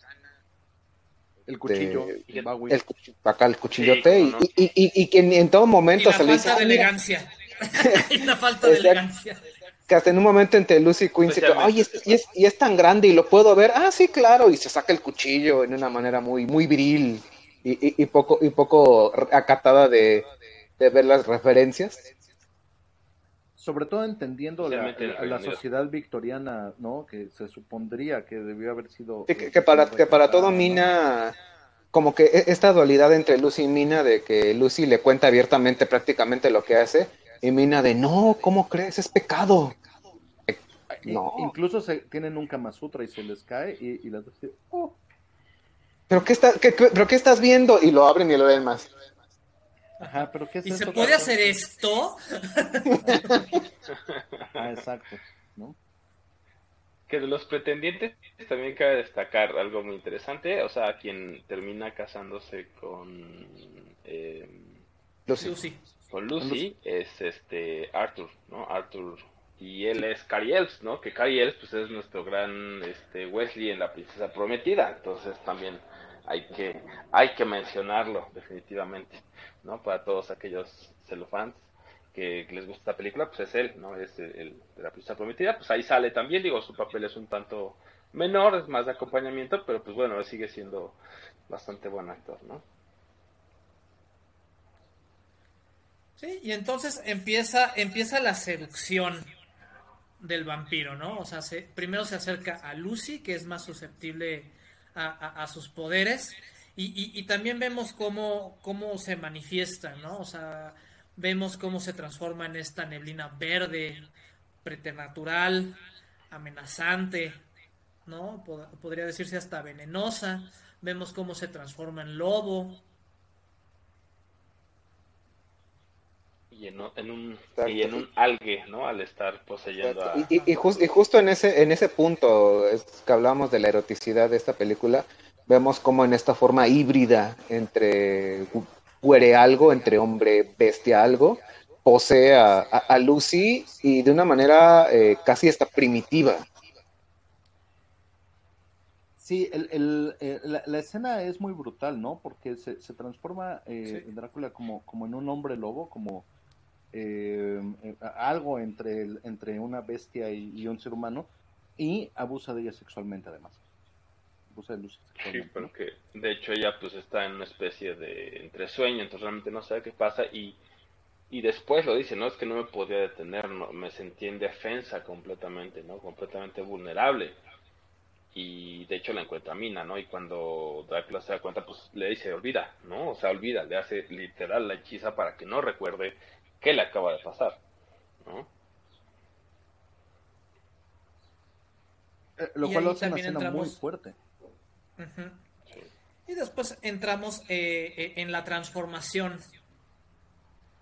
El cuchillo, de- Bowie. el, cuch- acá el cuchillote, Sí, y, no. y, y, y que en, en todo momento la se le dice, falta de "Ah, mira", elegancia. Hay una falta de elegancia. que hasta en un momento entre Lucy y Quincy, ay, es- y, es, y es tan grande y lo puedo ver, ah, sí, claro, y se saca el cuchillo en una manera muy, muy viril y, y, y poco, y poco acatada de, de ver las referencias. Sobre todo entendiendo la, sociedad victoriana, ¿no? Que se supondría que debió haber sido... Sí, que, que para, que para todo Mina, como que e- esta dualidad entre Lucy y Mina, de que Lucy le cuenta abiertamente prácticamente lo que hace, y Mina de, no, ¿cómo crees? Es pecado. No, Incluso se tienen un Kama Sutra y se les cae y, y las dos dicen, "Oh". ¿Pero qué, está, qué- qué- ¿pero qué estás viendo? Y lo abren y lo ven más. Ajá, pero ¿qué es ¿Y se puede hacer esto? Ah, exacto, ¿no? Que de los pretendientes también cabe destacar algo muy interesante, o sea, quien termina casándose con eh, Lucy. Lucy. con Lucy es este Arthur, ¿no? Arthur y él es Cary Elves, ¿no? Que Cary Elves pues es nuestro gran este Wesley en la princesa prometida, entonces también hay que hay que mencionarlo definitivamente, ¿no? Para todos aquellos celofans que les gusta esta película, pues es él, ¿no? Es el, de la princesa prometida, pues ahí sale también, digo, su papel es un tanto menor, es más de acompañamiento, pero pues bueno, sigue siendo bastante buen actor, ¿no? Sí, y entonces empieza, empieza la seducción del vampiro, ¿no? O sea, se- primero se acerca a Lucy, que es más susceptible a, sus poderes, y, y- también vemos cómo, cómo se manifiesta, ¿no? O sea, vemos cómo se transforma en esta neblina verde, preternatural, amenazante, ¿no? Pod- podría decirse hasta venenosa. Vemos cómo se transforma en lobo, Y en, un- en un Exacto. y en un algue, ¿no? Al estar poseyendo a... Y, y- y jus- y justo en ese, en ese punto es que hablamos de la eroticidad de esta película, vemos como en esta forma híbrida entre güere algo, entre hombre bestia algo, posee a, a- a Lucy y de una manera eh, casi hasta primitiva. Sí, el, el, eh, la, la escena es muy brutal, ¿no? Porque se, se transforma eh, Sí. Drácula como, como en un hombre lobo, como eh, algo entre, el- entre una bestia y, y un ser humano, y abusa de ella sexualmente, además. Abusa de Lucy Sí, sexualmente. de hecho ella pues está en una especie de entre sueño, entonces realmente no sabe qué pasa y, y después lo dice, no es que no me podía detener, no, me sentí en defensa completamente, ¿no? Completamente vulnerable. Y de hecho la encuentra Mina, ¿no? Y cuando Drácula se da cuenta, pues le dice, olvida, ¿no? O sea, olvida, le hace literal la hechiza para que no recuerde qué le acaba de pasar, ¿no? Eh, lo Y cual lo hace una también escena muy fuerte. Sí. Y después entramos eh, eh, en la transformación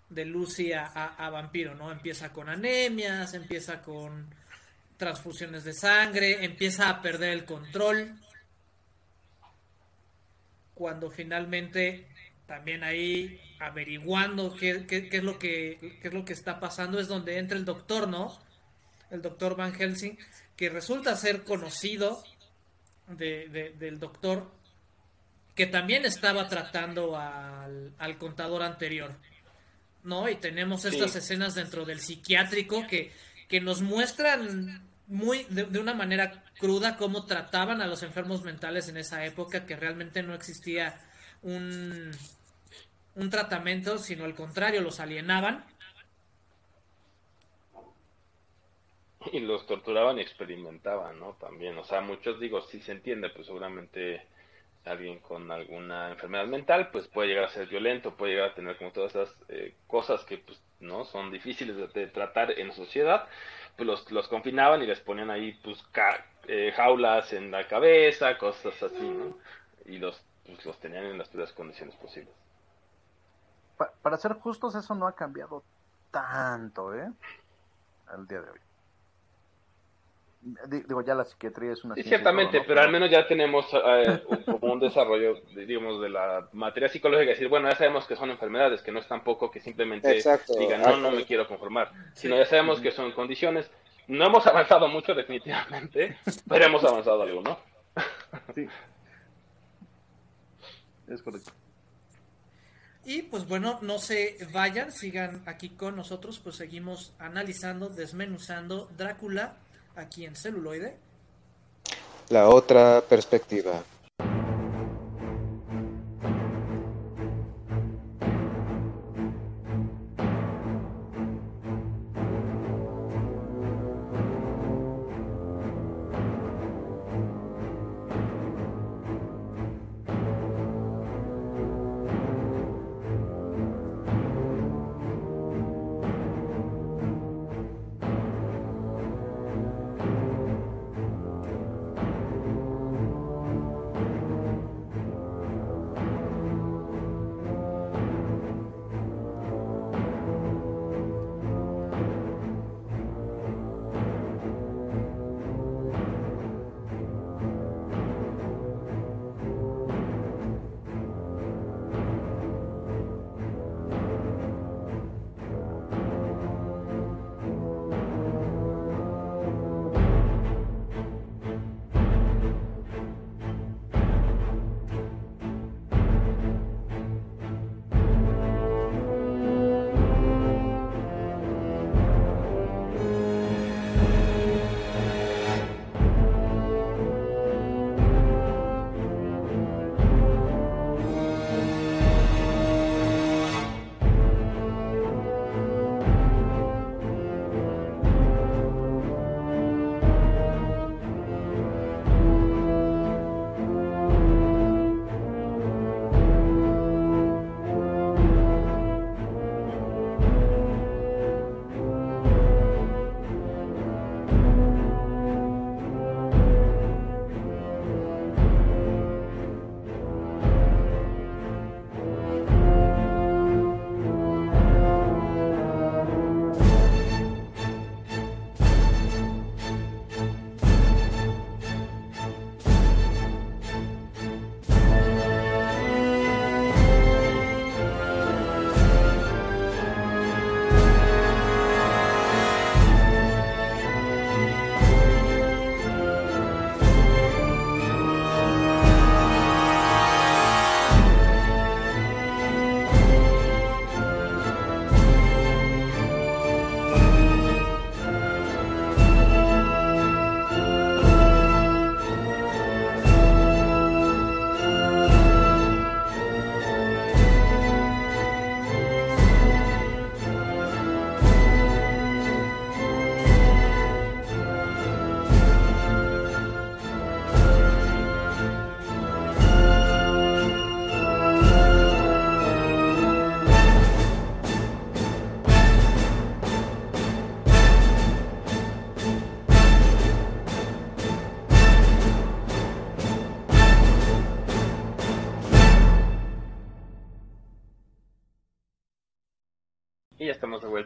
de Lucy a, a- a vampiro, ¿no? Empieza con anemias, empieza con transfusiones de sangre, empieza a perder el control. Cuando finalmente también ahí averiguando qué, qué- qué es lo que qué es lo que está pasando es donde entra el doctor, ¿no? El doctor Van Helsing, que resulta ser conocido de- de- del doctor que también estaba tratando al, al contador anterior. ¿No? Y tenemos estas Sí. escenas dentro del psiquiátrico que, que nos muestran muy de, de una manera cruda cómo trataban a los enfermos mentales en esa época, que realmente no existía un, un tratamiento, sino al contrario, los alienaban. Y los torturaban y experimentaban, ¿no? También, o sea, muchos, digo, sí se entiende, pues seguramente alguien con alguna enfermedad mental, pues puede llegar a ser violento, puede llegar a tener como todas esas eh, cosas que, pues, ¿no? Son difíciles de, tratar en sociedad, pues los, los confinaban y les ponían ahí, pues, ca- eh, jaulas en la cabeza, cosas así, ¿no? Y los, pues, los tenían en las peores condiciones posibles. Pa- para ser justos, eso no ha cambiado tanto, ¿eh? Al día de hoy. Di- Digo, ya la psiquiatría es una Sí, ciertamente, todo, ¿no? pero al menos ya tenemos eh, un- como un desarrollo, de- digamos, de la materia psicológica, decir, bueno, ya sabemos que son enfermedades, que no es tampoco que simplemente Exacto. digan, no, no me quiero conformar, sino ya sabemos que son condiciones. No hemos avanzado mucho definitivamente, pero hemos avanzado algo, ¿no? Sí. Es correcto. Y pues bueno, no se vayan, sigan aquí con nosotros, pues seguimos analizando, desmenuzando Drácula aquí en celuloide. La otra perspectiva.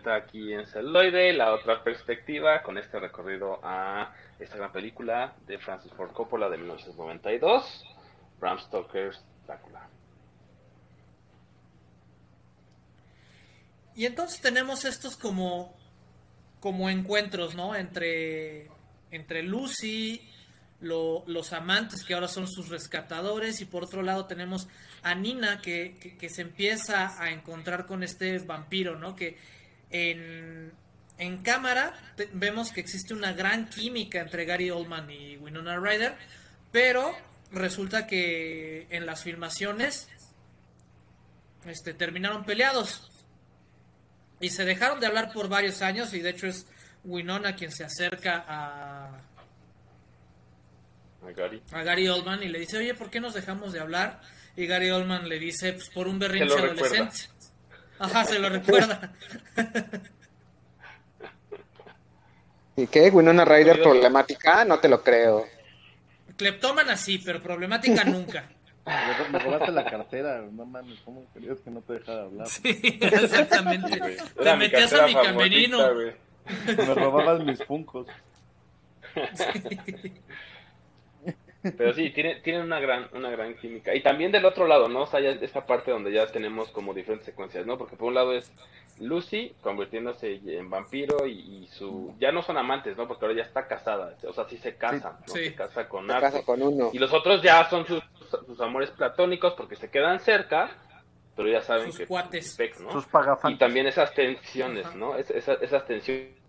Aquí en Celuloide, la otra perspectiva, con este recorrido a esta gran película de Francis Ford Coppola de 1992, Bram Stoker's Drácula. Y entonces tenemos estos como, como encuentros, ¿no? Entre, entre Lucy, lo- los amantes que ahora son sus rescatadores, y por otro lado tenemos a Nina que, que- que se empieza a encontrar con este vampiro, ¿no? Que en, en cámara te- vemos que existe una gran química entre Gary Oldman y Winona Ryder, pero resulta que en las filmaciones este, terminaron peleados. Y se dejaron de hablar por varios años y de hecho es Winona quien se acerca a, A Gary. a Gary Oldman y le dice, oye, ¿por qué nos dejamos de hablar? Y Gary Oldman le dice, pues por un berrinche recuerda. Ajá, se lo recuerda. ¿Y qué? ¿Winona Ryder problemática? No te lo creo. Cleptómana sí, pero problemática nunca. Me- robaste la cartera, no mames, ¿cómo querías que no te dejara hablar? Sí, exactamente. güey. Te Era mi metías a mi camerino. Me robabas mis funcos. Pero sí, tiene, tienen una gran, una gran química. Y también del otro lado, ¿no? O sea, ya esta parte donde ya tenemos como diferentes secuencias, ¿no? Porque por un lado es Lucy convirtiéndose en vampiro y, y su... Ya no son amantes, ¿no? Porque ahora ya está casada. O sea, sí se casan, ¿no? Sí. Se casa con Se Arthur. casa con uno. Y los otros ya son sus, sus amores platónicos porque se quedan cerca, pero ya saben Sus que... cuates. pec, ¿no? Sus pagafantes. Y también esas tensiones. ¿no? Es- esa- esas tensiones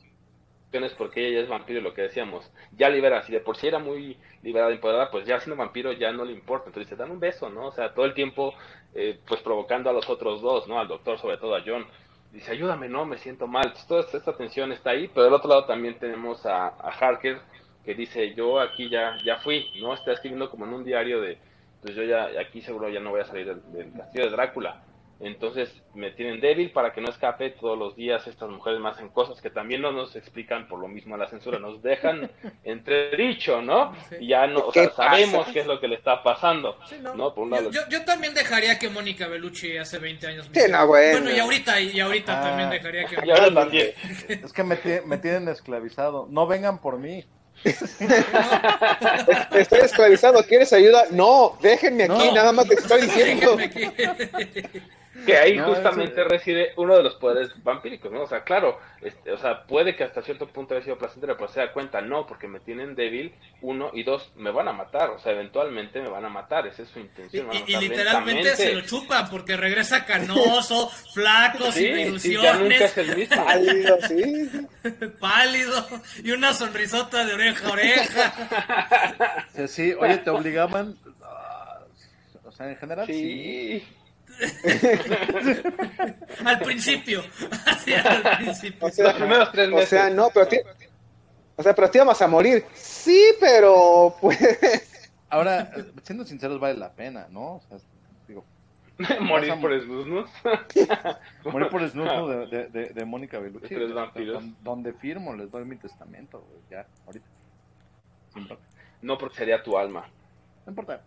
porque ella ya es vampiro, lo que decíamos. Ya libera, si de por sí era muy liberada y empoderada, pues ya siendo vampiro ya no le importa. Entonces se dan un beso, ¿no? O sea, todo el tiempo, eh, pues provocando a los otros dos, ¿no? Al doctor, sobre todo a John. Dice, ayúdame, no, me siento mal. Entonces, toda esta- esta tensión está ahí, pero del otro lado también tenemos a, a Harker, que dice, yo aquí ya, ya fui, ¿no? Está escribiendo como en un diario de, pues yo ya, aquí seguro ya no voy a salir del, del castillo de Drácula. Entonces me tienen débil para que no escape. Todos los días estas mujeres me hacen cosas que también no nos explican por lo mismo a la censura. Nos dejan entredicho, ¿no? Sí. Y ya no, o ¿Qué sea, sabemos qué es lo que le está pasando. Sí, no. ¿no? Por un yo, lado. yo- yo también dejaría que Mónica Bellucci hace 20 años. me Sí, no, bueno. Bueno, y ahorita, y ahorita Ah. también dejaría que... Y ahora también. Es que me, tie- me tienen esclavizado. No vengan por mí. Estoy esclavizado, ¿quieres ayuda? No, déjenme aquí, No. nada más te estoy diciendo. Que ahí No, justamente ese- reside uno de los poderes vampíricos, ¿no? O sea, claro, este, o sea, puede que hasta cierto punto haya sido placentero, pero se da cuenta, no, porque me tienen débil, uno, y dos, me van a matar, o sea, eventualmente me van a matar, esa es su intención. y- literalmente lentamente. se lo chupa porque regresa canoso, flaco, sin Sí, nunca ilusiones, es el mismo. Pálido, sí. pálido y una sonrisota de oreja a oreja. Sí, sí, oye, te obligaban. ah, O sea, en general sí. Sí. Al principio. Así al principio. O sea, Los primeros tres o meses. sea, no, pero ti- o sea, pero te íbamos a morir. Sí, pero pues Ahora, siendo sinceros, vale la pena, ¿no? O sea, digo, Morir por snus morir por el snusno de, de, de, de Mónica Bellucci. Tres vampiros. Donde firmo, les doy mi testamento, ya, ahorita. No, porque sería tu alma. No importa.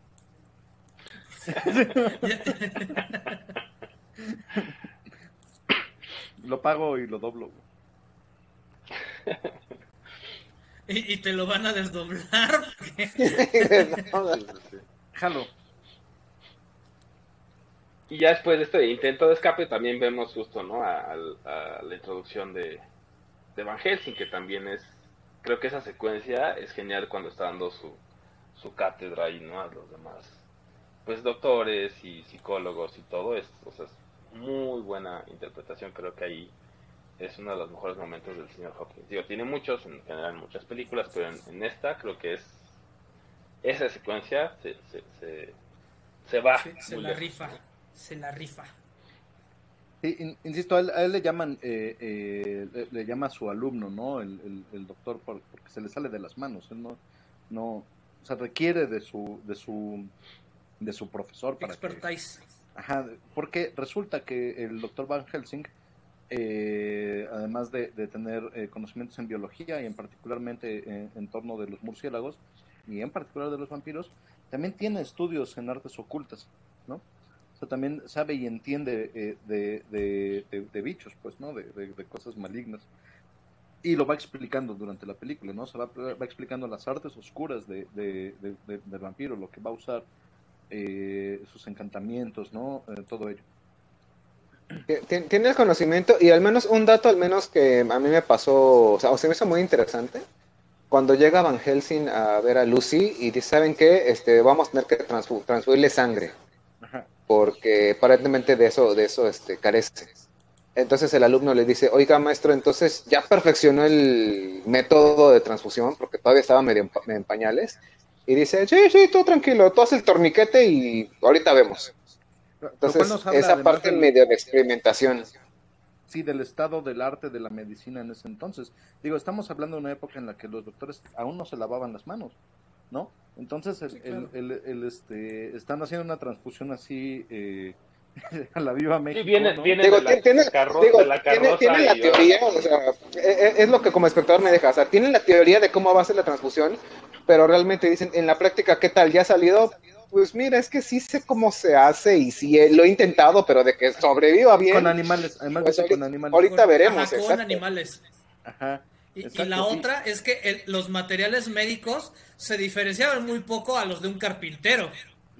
lo pago y lo doblo. Y, y te lo van a desdoblar. Jalo. Y ya después de este intento de escape también vemos justo, ¿no? A, la introducción de, de Van Helsing, que también es, creo que esa secuencia es genial cuando está dando su, su cátedra ahí, ¿no? A los demás, pues doctores y psicólogos y todo, es, o sea, es muy buena interpretación, creo que ahí es uno de los mejores momentos del señor Hopkins. Digo, tiene muchos, en general en muchas películas, pero en, en esta creo que es, esa secuencia se, se, se, se va. Se, la rifa. Se la rifa. Sí, in- insisto, a él, a él le llaman, eh, eh, le, le llama a su alumno, ¿no? El, el, el doctor, por- porque se le sale de las manos. Él no, no, o sea, requiere de su, de su, de su profesor para que, Expertise. Ajá, porque resulta que el doctor Van Helsing, eh, además de, de tener eh, conocimientos en biología y en particularmente en, en torno de los murciélagos y en particular de los vampiros, también tiene estudios en artes ocultas, ¿no? O sea, también sabe y entiende eh, de, de, de- de bichos, pues, ¿no? De, cosas malignas. Y lo va explicando durante la película, ¿no? Se va, va explicando las artes oscuras de, de- de- de- del vampiro, lo que va a usar, eh, sus encantamientos, ¿no? Eh, todo ello. Tien- Tiene el conocimiento y al menos un dato al menos que a mí me pasó, o sea, o se me hizo muy interesante. Cuando llega Van Helsing a ver a Lucy y dice, ¿saben qué? Este, vamos a tener que transfu- transfuirle sangre Ajá. porque aparentemente de eso, de eso este, carece. Entonces el alumno le dice, oiga maestro, entonces ya perfeccionó el método de transfusión porque todavía estaba medio en, pa- en pañales. Y dice, sí, sí, tú tranquilo, tú haces el torniquete y ahorita vemos. Entonces esa parte del- medio de experimentación. sí, del estado del arte de la medicina en ese entonces. Digo, estamos hablando de una época en la que los doctores aún no se lavaban las manos, ¿no? Entonces, el, Sí, claro. el- el- el, este, están haciendo una transfusión así eh, a la viva México. Sí, viene, ¿no? viene Digo, de la, tiene, carro- digo, de la tiene- carroza tiene la y- teoría, o sea, e- e- es lo que como espectador me deja, o sea, tienen la teoría de cómo va a ser la transfusión, pero realmente dicen, en la práctica, ¿qué tal? ¿Ya ha salido? Pues mira, es que sí sé cómo se hace y sí eh, lo he intentado, pero de que sobreviva bien, Con animales, además pues con ahorita, animales. ahorita Con- veremos. ajá, con exacto. animales. Ajá. Y, la sí. otra es que el- los materiales médicos se diferenciaban muy poco a los de un carpintero.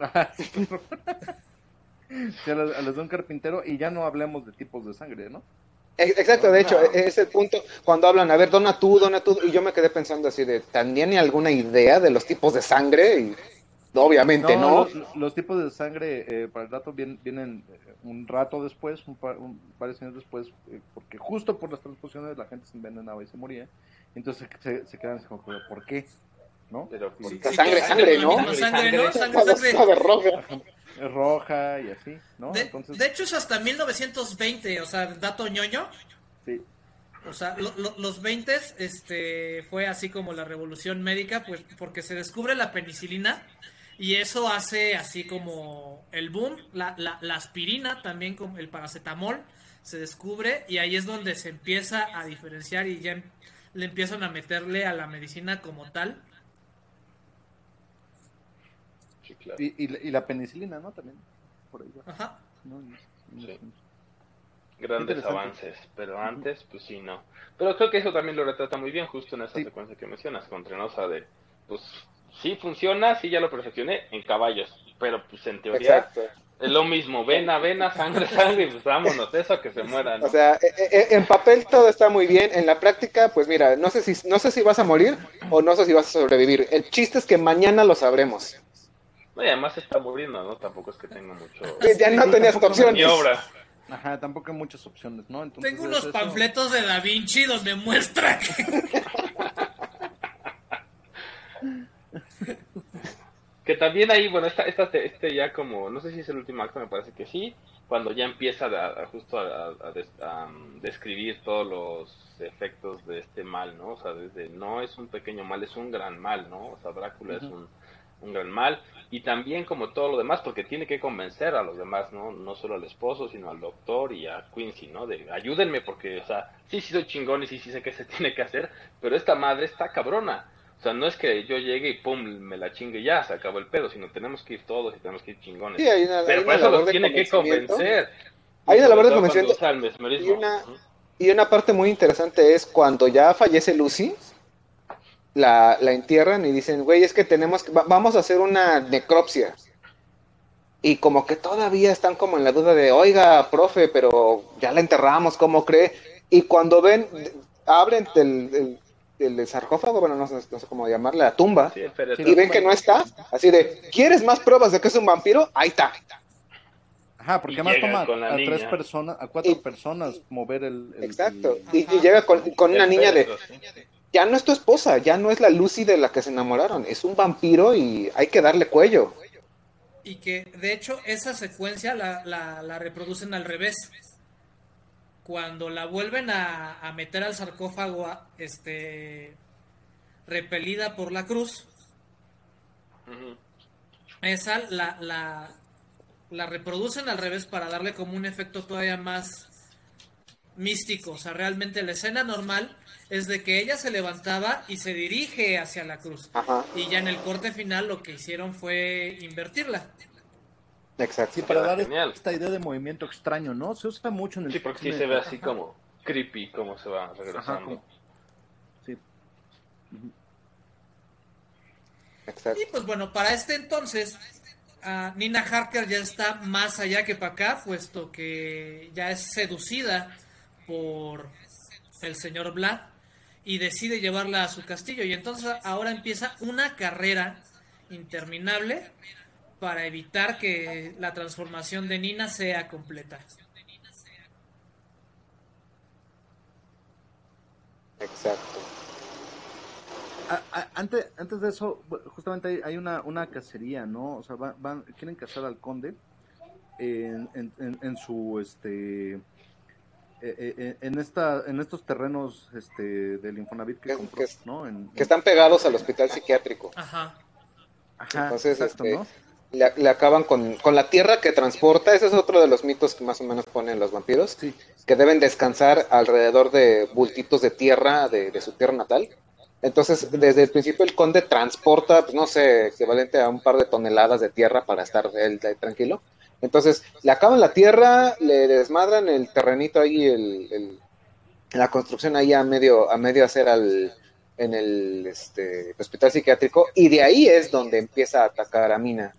A, los, a de un carpintero y ya no hablemos de tipos de sangre, ¿no? Ex- Exacto, de hecho, e- es el punto cuando hablan, a ver, dona tú, dona tú, y yo me quedé pensando así de, ¿también hay alguna idea de los tipos de sangre? Y obviamente no. Los, los tipos de sangre eh, para el dato vienen, vienen eh, un rato después, un par, un años después, eh, porque justo por las transfusiones la gente se envenenaba y se moría. Entonces se, se quedan como, ¿por qué? ¿No? Sí, sí, sangre, sangre, ¿no? misma sangre, ¿no? Sangre, sangre. roja. Es roja y así, ¿no? De, Entonces, de hecho es hasta 1920, o sea, dato ñoño. sí. O sea, lo- lo- los 20 este, fue así como la revolución médica, pues porque se descubre la penicilina y eso hace así como el boom, la, la, la aspirina también, como el paracetamol, se descubre y ahí es donde se empieza a diferenciar y ya em- le empiezan a meterle a la medicina como tal. Sí, claro. Y, y, la- y la penicilina, ¿no? También, por ahí va, Ajá. ¿no? Sí. Grandes avances, pero antes, pues sí, no. Pero creo que eso también lo retrata muy bien, justo en esa Sí. secuencia que mencionas, con Trenosa de, pues sí funciona, sí ya lo perfeccioné en caballos, pero pues en teoría Exacto. es lo mismo, vena, vena, sangre, sangre, y pues vámonos, eso que se muera, ¿no? O sea, e- e- en papel todo está muy bien, en la práctica, pues mira, no sé si no sé si vas a morir o no sé si vas a sobrevivir. El chiste es que mañana lo sabremos. No, y además se está muriendo, ¿no? Tampoco es que tenga mucho ya no tenías opciones. maniobra. Ajá, tampoco hay muchas opciones, ¿no? Entonces, Tengo unos panfletos de Da Vinci donde muestra que... Que también ahí, bueno, esta, esta, este ya como, no sé si es el último acto, me parece que sí, cuando ya empieza a, a justo a, a des- a, um, describir todos los efectos de este mal, ¿no? O sea, desde no es un pequeño mal, es un gran mal, ¿no? O sea, Drácula es un, un gran mal. Y también como todo lo demás, porque tiene que convencer a los demás, ¿no? No solo al esposo, sino al doctor y a Quincy, ¿no? De ayúdenme porque, o sea, sí, sí soy chingón y sí, sí sé qué se tiene que hacer, pero esta madre está cabrona. O sea, no es que yo llegue y pum, me la chingue y ya, se acabó el pedo, sino tenemos que ir todos y tenemos que ir chingones. Sí, hay una, hay pero una por eso labor los tiene que convencer. Hay una labor de convencimiento y una-. Y una parte muy interesante es cuando ya fallece Lucy, la, la entierran y dicen, güey, es que tenemos que, va- vamos a hacer una necropsia. Y como que todavía están como en la duda de, oiga, profe, pero ya la enterramos, ¿cómo cree? Y cuando ven, abren el, el, el sarcófago, bueno, no sé, no sé cómo llamarle, la tumba, Sí, y ven que no está, así de, ¿quieres más pruebas de que es un vampiro? Ahí está. Ajá, porque llega toma a tres niña. personas, a cuatro Y- personas mover el... el- Exacto. el- Y, llega con, con una niña de. Ya no es tu esposa, ya no es la Lucy de la que se enamoraron, es un vampiro y hay que darle cuello. Y que de hecho esa secuencia la, la, la reproducen al revés. Cuando la vuelven a, a meter al sarcófago, a- este, repelida por la cruz, esa la, la, la reproducen al revés para darle como un efecto todavía más místico. O sea, realmente la escena normal es de que ella se levantaba y se dirige hacia la cruz. Ajá. Y ya en el corte final lo que hicieron fue invertirla. Exacto. Sí, para dar Genial. esta idea de movimiento extraño, ¿no? Se usa mucho en el Sí, porque sí se ve así como creepy cómo se va Ajá, regresando. como- Sí. Exacto. Y pues bueno, para este entonces, ah, Nina Harker ya está más allá que para acá, puesto que ya es seducida por el señor Vlad y decide llevarla a su castillo. Y entonces ahora empieza una carrera interminable para evitar que la transformación de Nina sea completa. Exacto. A- a- antes, antes de eso, justamente hay, hay una, una cacería, ¿no? O sea, van, van- quieren cazar al conde en, en, en- en su, este, eh, eh, en esta, en estos terrenos, este, del Infonavit que Que- compró, que es- ¿no? En- Que están pegados al hospital psiquiátrico. Ajá. Ajá, Entonces, exacto, este, ¿no? Le, le acaban con, con la tierra que transporta. Ese es otro de los mitos que más o menos ponen los vampiros. Sí, que deben descansar alrededor de bultitos de tierra de, de su tierra natal. Entonces, desde el principio el conde transporta, pues no sé, equivalente a un par de toneladas de tierra para estar él tranquilo. Entonces, le acaban la tierra, le desmadran el terrenito ahí, el, el- la construcción ahí a medio, a medio hacer al, en el este, hospital psiquiátrico, y de ahí es donde empieza a atacar a Mina.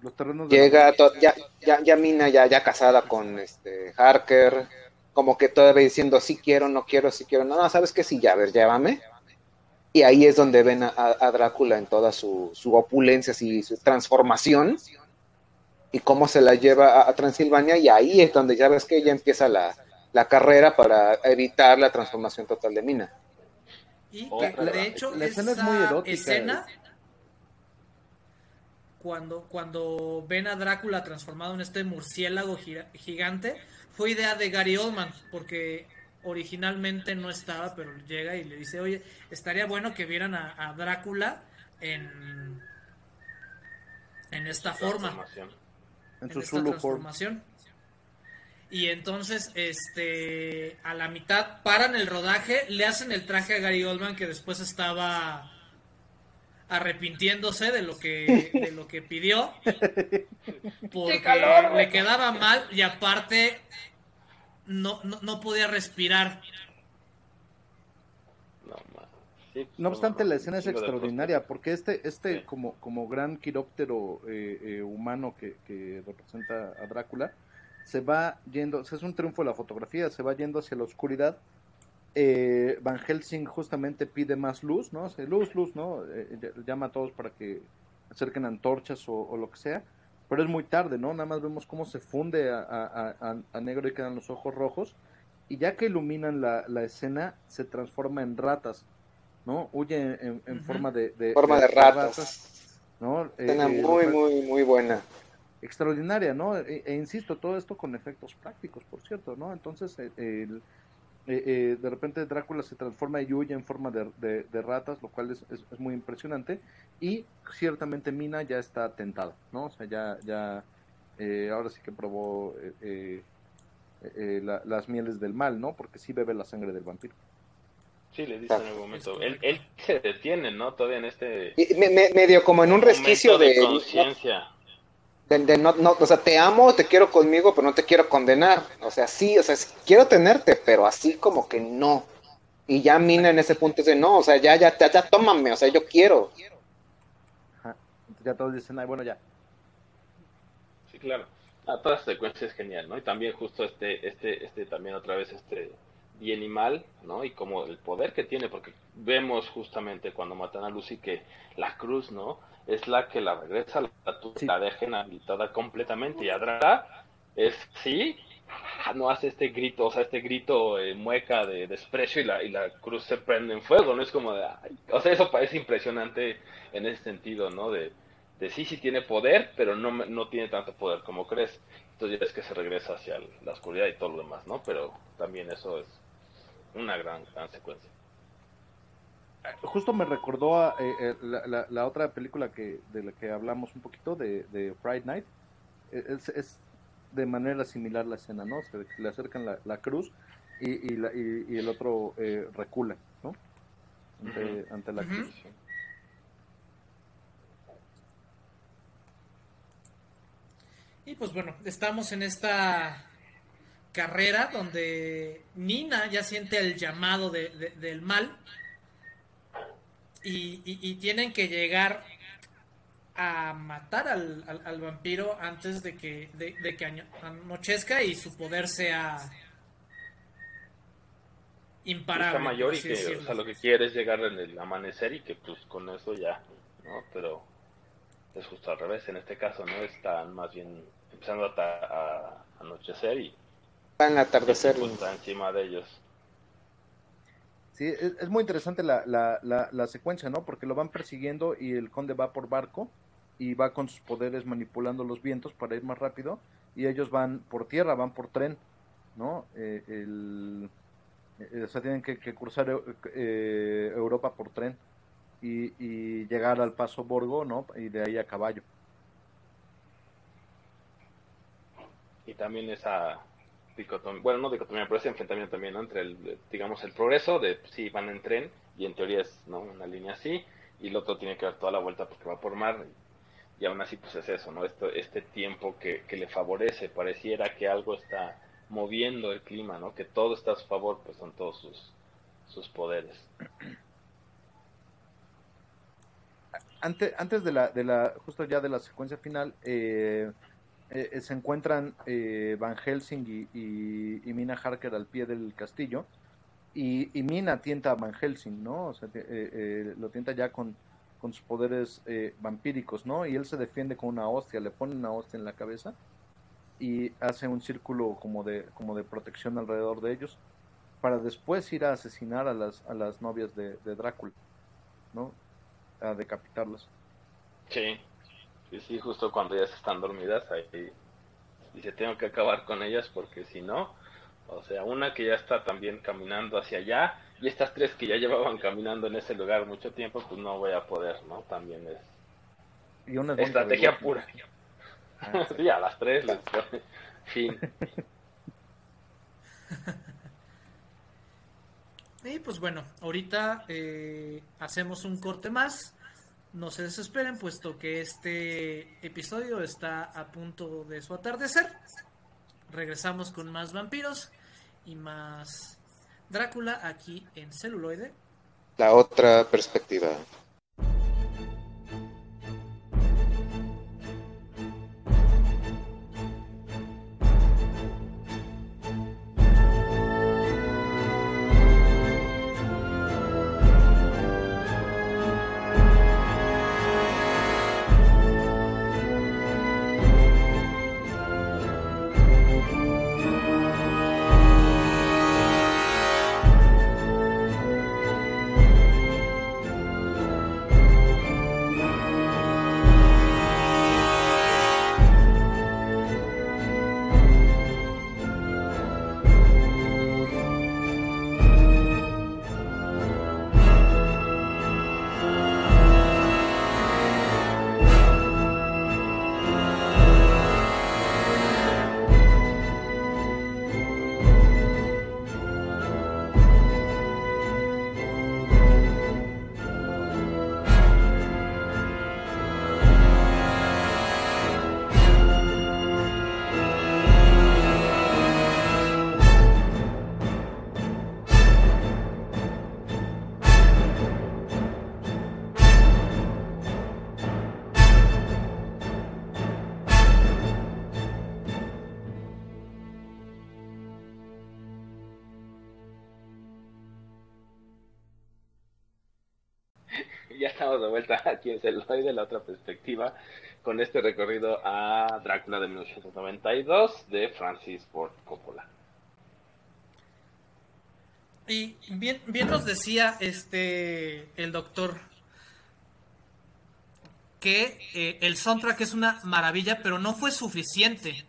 Los terrenos llega to- ya, ya, ya Mina ya, ya casada con este Harker, como que todavía diciendo sí quiero, no quiero, sí quiero, no, no, sabes que sí, ya, a ver, llévame. Y ahí es donde ven a, a Drácula en toda su, su opulencia, y su transformación, y cómo se la lleva a, a Transilvania, y ahí es donde ya ves que ella empieza la, la carrera para evitar la transformación total de Mina. Y que, la- de hecho, la escena es esa muy erótica. escena, cuando, cuando ven a Drácula transformado en este murciélago gira- gigante, fue idea de Gary Oldman, porque originalmente no estaba, pero llega y le dice, oye, estaría bueno que vieran a, a Drácula en, en esta forma. En en su esta transformación. Y entonces, este, a la mitad paran el rodaje, le hacen el traje a Gary Oldman que después estaba arrepintiéndose de lo que de lo que pidió porque le quedaba mal y aparte no, no, no podía respirar sí, No obstante, la escena es extraordinaria, porque este, este Sí. como, como gran quiróptero eh, eh, humano que, que representa a Drácula, se va yendo, o sea, es un triunfo de la fotografía, se va yendo hacia la oscuridad. Eh, Van Helsing justamente pide más luz, ¿no? Luz, luz, ¿no? Eh, ll- llama a todos para que acerquen antorchas o, o lo que sea, pero es muy tarde, ¿no? Nada más vemos cómo se funde a, a- a- a negro y quedan los ojos rojos, y ya que iluminan la, la escena, se transforma en ratas. ¿No? Huye en, forma de, de, Forma de ratas. ¿no? Eh, Escena eh, muy, muy, muy buena. extraordinaria, ¿no? E, e insisto, todo esto con efectos prácticos, por cierto, ¿no? Entonces, eh, el- eh, eh, de repente Drácula se transforma y huye en forma de, de- de ratas, lo cual es, es- es muy impresionante. Y ciertamente Mina ya está tentada, ¿no? O sea, ya, ya eh, ahora sí que probó eh, eh, eh, la- las mieles del mal, ¿no? Porque sí bebe la sangre del vampiro. Sí, le dice en algún momento. Él, él se detiene, ¿no? Todavía en este. Y me- me- medio como en un resquicio de, conciencia. de, de no, no, o sea, te amo, te quiero conmigo, pero no te quiero condenar. O sea, sí, o sea, sí, quiero tenerte, pero así como que no. Y ya Mina en ese punto dice, no, o sea, ya, ya, ya, ya tómame, o sea, yo quiero. Ajá. Ya todos dicen, ay, bueno, ya. Sí, claro. Ah, toda esta secuencia es genial, ¿no? Y también justo este, este, este, también otra vez este y mal, ¿no? Y como el poder que tiene, porque vemos justamente cuando matan a Lucy que la cruz, ¿no? Es la que la regresa, la, Sí. la deja inhabilitada completamente. Y Adra es, sí, no hace este grito, o sea, este grito eh, mueca de desprecio y la, y la cruz se prende en fuego, ¿no? Es como de, ay, o sea, eso parece impresionante en ese sentido, ¿no? De, de sí, sí tiene poder, pero no, no tiene tanto poder como crees. Entonces ya es que se regresa hacia la oscuridad y todo lo demás, ¿no? Pero también eso es una gran, gran secuencia. Justo me recordó a eh, eh, la, la- la otra película que de la que hablamos un poquito, de, de Friday Night. Eh, Es, es de manera similar la escena, ¿no? Se le acercan la, la cruz y, y, la- y- y el otro eh, recula, ¿no? Ante, ante la cruz. Y pues bueno, estamos en esta carrera donde Nina ya siente el llamado de- de- del mal y, y- y tienen que llegar a matar al, al- al vampiro antes de que, de, de que anochezca y su poder sea imparable. Está mayor y que, o sea, lo que quiere es llegar en el amanecer y que pues con eso ya, ¿no? Pero es justo al revés, en este caso, ¿no? Están más bien empezando a anochecer y Va en atardecer. pues, está encima de ellos. Sí, es, es muy interesante la, la, la, la secuencia, ¿no? Porque lo van persiguiendo y el conde va por barco y va con sus poderes manipulando los vientos para ir más rápido y ellos van por tierra, van por tren, ¿no? Eh, el, eh, o sea, tienen que, que cruzar Eu- eh, Europa por tren y, y llegar al paso Borgo, ¿no? Y de ahí a caballo. Y también esa dicotomía, bueno, no dicotomía, pero ese enfrentamiento también. Entre el, digamos, el progreso de, pues, sí, van en tren y en teoría es, ¿no? Una línea así y el otro tiene que dar toda la vuelta porque va por mar y, aún así, pues es eso, ¿no? Esto, este tiempo que, que le favorece, pareciera que algo está moviendo el clima, ¿no? Que todo está a su favor, pues son todos sus, sus poderes. antes, antes de la, de la, justo ya de la secuencia final, eh, eh, se encuentran eh, Van Helsing y, y- Mina Harker al pie del castillo. Y, Mina tienta a Van Helsing, ¿no? O sea, eh, eh, lo tienta ya con, con sus poderes eh, vampíricos, ¿no? Y él se defiende con una hostia, le pone una hostia en la cabeza y hace un círculo como de, como de protección alrededor de ellos para después ir a asesinar a las, a las novias de, de Drácula, ¿no? A decapitarlas. Sí, sí, sí, justo cuando ellas están dormidas, ahí dice, tengo que acabar con ellas porque si no, o sea, una que ya está también caminando hacia allá y estas tres que ya llevaban caminando en ese lugar mucho tiempo, pues no voy a poder, ¿no? También es Y una es estrategia pura. Ah, Sí, a las tres les fin. Y pues bueno, ahorita eh, hacemos un corte más. No se desesperen, puesto que este episodio está a punto de su atardecer. Regresamos con más vampiros y más Drácula aquí en celuloide. La otra perspectiva. Ya estamos de vuelta aquí en Celoy de la otra perspectiva con este recorrido a Drácula de 1992 de Francis Ford Coppola. Y bien, bien nos decía este el doctor que eh, el soundtrack es una maravilla, pero no fue suficiente.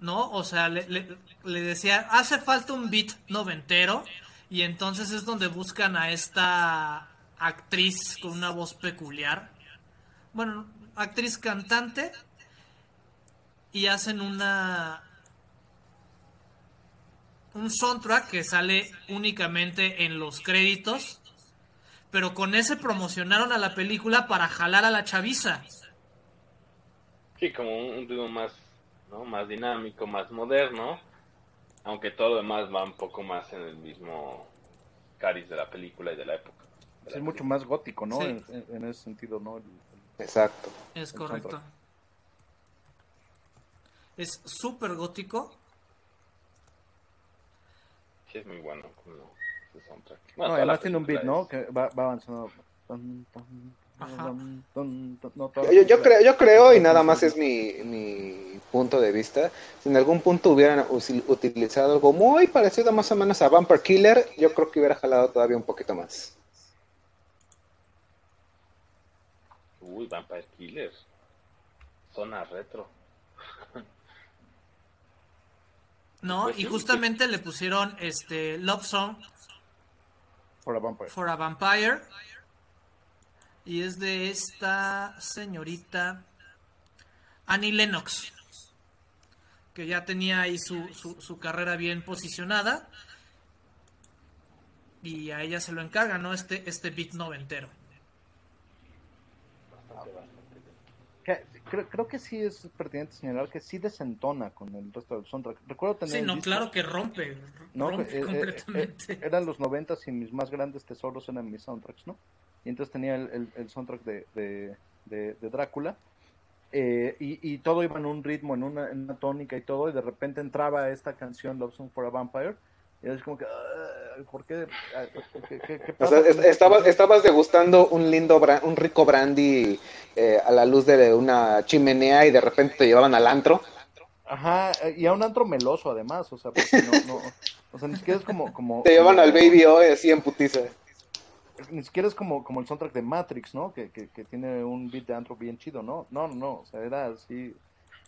¿No? O sea, le- le decía, hace falta un beat noventero. Y entonces es donde buscan a esta actriz con una voz peculiar. Bueno, actriz cantante. Y hacen una, un soundtrack que sale únicamente en los créditos, pero con ese promocionaron a la película para jalar a la chaviza. Sí, como un, un ritmo más, ¿no? Más dinámico, más moderno. Aunque todo lo demás va un poco más en el mismo cariz de la película y de la época. Es mucho más gótico, ¿no? Sí. En, ese sentido, ¿no? El- el- Exacto. Es El correcto. soundtrack. Es súper gótico. Sí, es muy bueno. como ese soundtrack. No, Bueno, toda además tiene un beat, ¿no? es- Que va, va avanzando. No, Yo, yo creo, yo creo, y nada más es mi, mi punto de vista, si en algún punto hubieran utilizado algo muy parecido más o menos a Vampire Killer, yo creo que hubiera jalado todavía un poquito más. Uy, Vampire Killer. Zona retro. No, Pues y sí, justamente le pusieron este Love Song For a Vampire. for a Vampire. Y es de esta señorita Annie Lennox. Que ya tenía ahí su, su, su carrera bien posicionada. Y a ella se lo encarga, ¿no? Este, este beat noventero. Que- creo, creo que sí es pertinente señalar que sí desentona con el resto del soundtrack. Recuerdo tener Sí, no, disco, claro que rompe. ¿no? rompe Eh, eh, completamente. eh, eran los noventas y mis más grandes tesoros eran mis soundtracks, ¿no? Y entonces tenía el, el- el soundtrack de, de, de- de Drácula. eh, y, y todo iba en un ritmo, en una, en una tónica y todo, y de repente entraba esta canción Love Song for a Vampire, y es como que, "Ah, ¿por qué? Ah, ¿Qué, qué- qué O pasa sea, estabas, canción?" estabas degustando un lindo, un rico brandy eh, a la luz de una chimenea y de repente te llevaban al antro. Ajá, eh, y a un antro meloso además, o sea, porque no, no, o sea, ni siquiera es como, como Te llevaban como- al Baby O así en putiza. ni siquiera es como, como el soundtrack de Matrix, ¿no? Que, que, que tiene un beat de antro bien chido, ¿no? No, no, no, o sea, era así,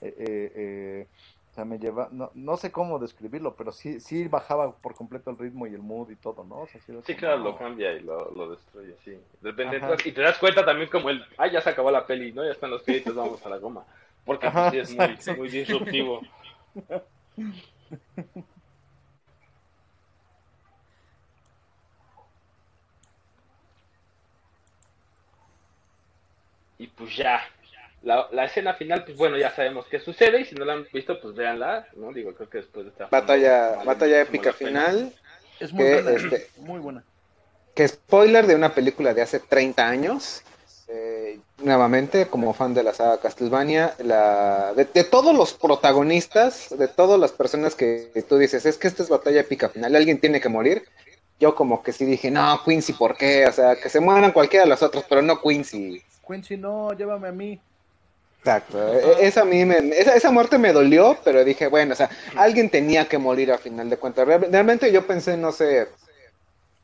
eh, eh, eh, o sea, me lleva, no, no sé cómo describirlo, pero sí, sí bajaba por completo el ritmo y el mood y todo, ¿no? O sea, sí, claro, lo cambia y lo, lo destruye, sí. De repente Ajá. entras y te das cuenta también como el, ah, ya se acabó la peli, ¿no? Ya están los créditos, vamos a la goma. Porque Ajá, sí es muy, muy disruptivo. Y pues ya, la, la escena final, pues bueno, ya sabemos qué sucede y si no la han visto, pues véanla, ¿no? Digo, creo que después de esta... Batalla, batalla épica final. Es muy que, buena, este- muy buena. Que spoiler de una película de hace 30 años. Eh, nuevamente, como fan de la saga Castlevania, la, de, de todos los protagonistas, de todas las personas que tú dices, es que esta es batalla épica final, alguien tiene que morir. Yo como que sí dije, no, Quincy, ¿por qué? O sea, que se mueran cualquiera de los otros, pero no Quincy. Quincy, no, llévame a mí. Exacto. E- Esa, a mí me- esa, esa muerte me dolió, pero dije, bueno, o sea, alguien tenía que morir a final de cuentas. Real- Realmente yo pensé, no sé,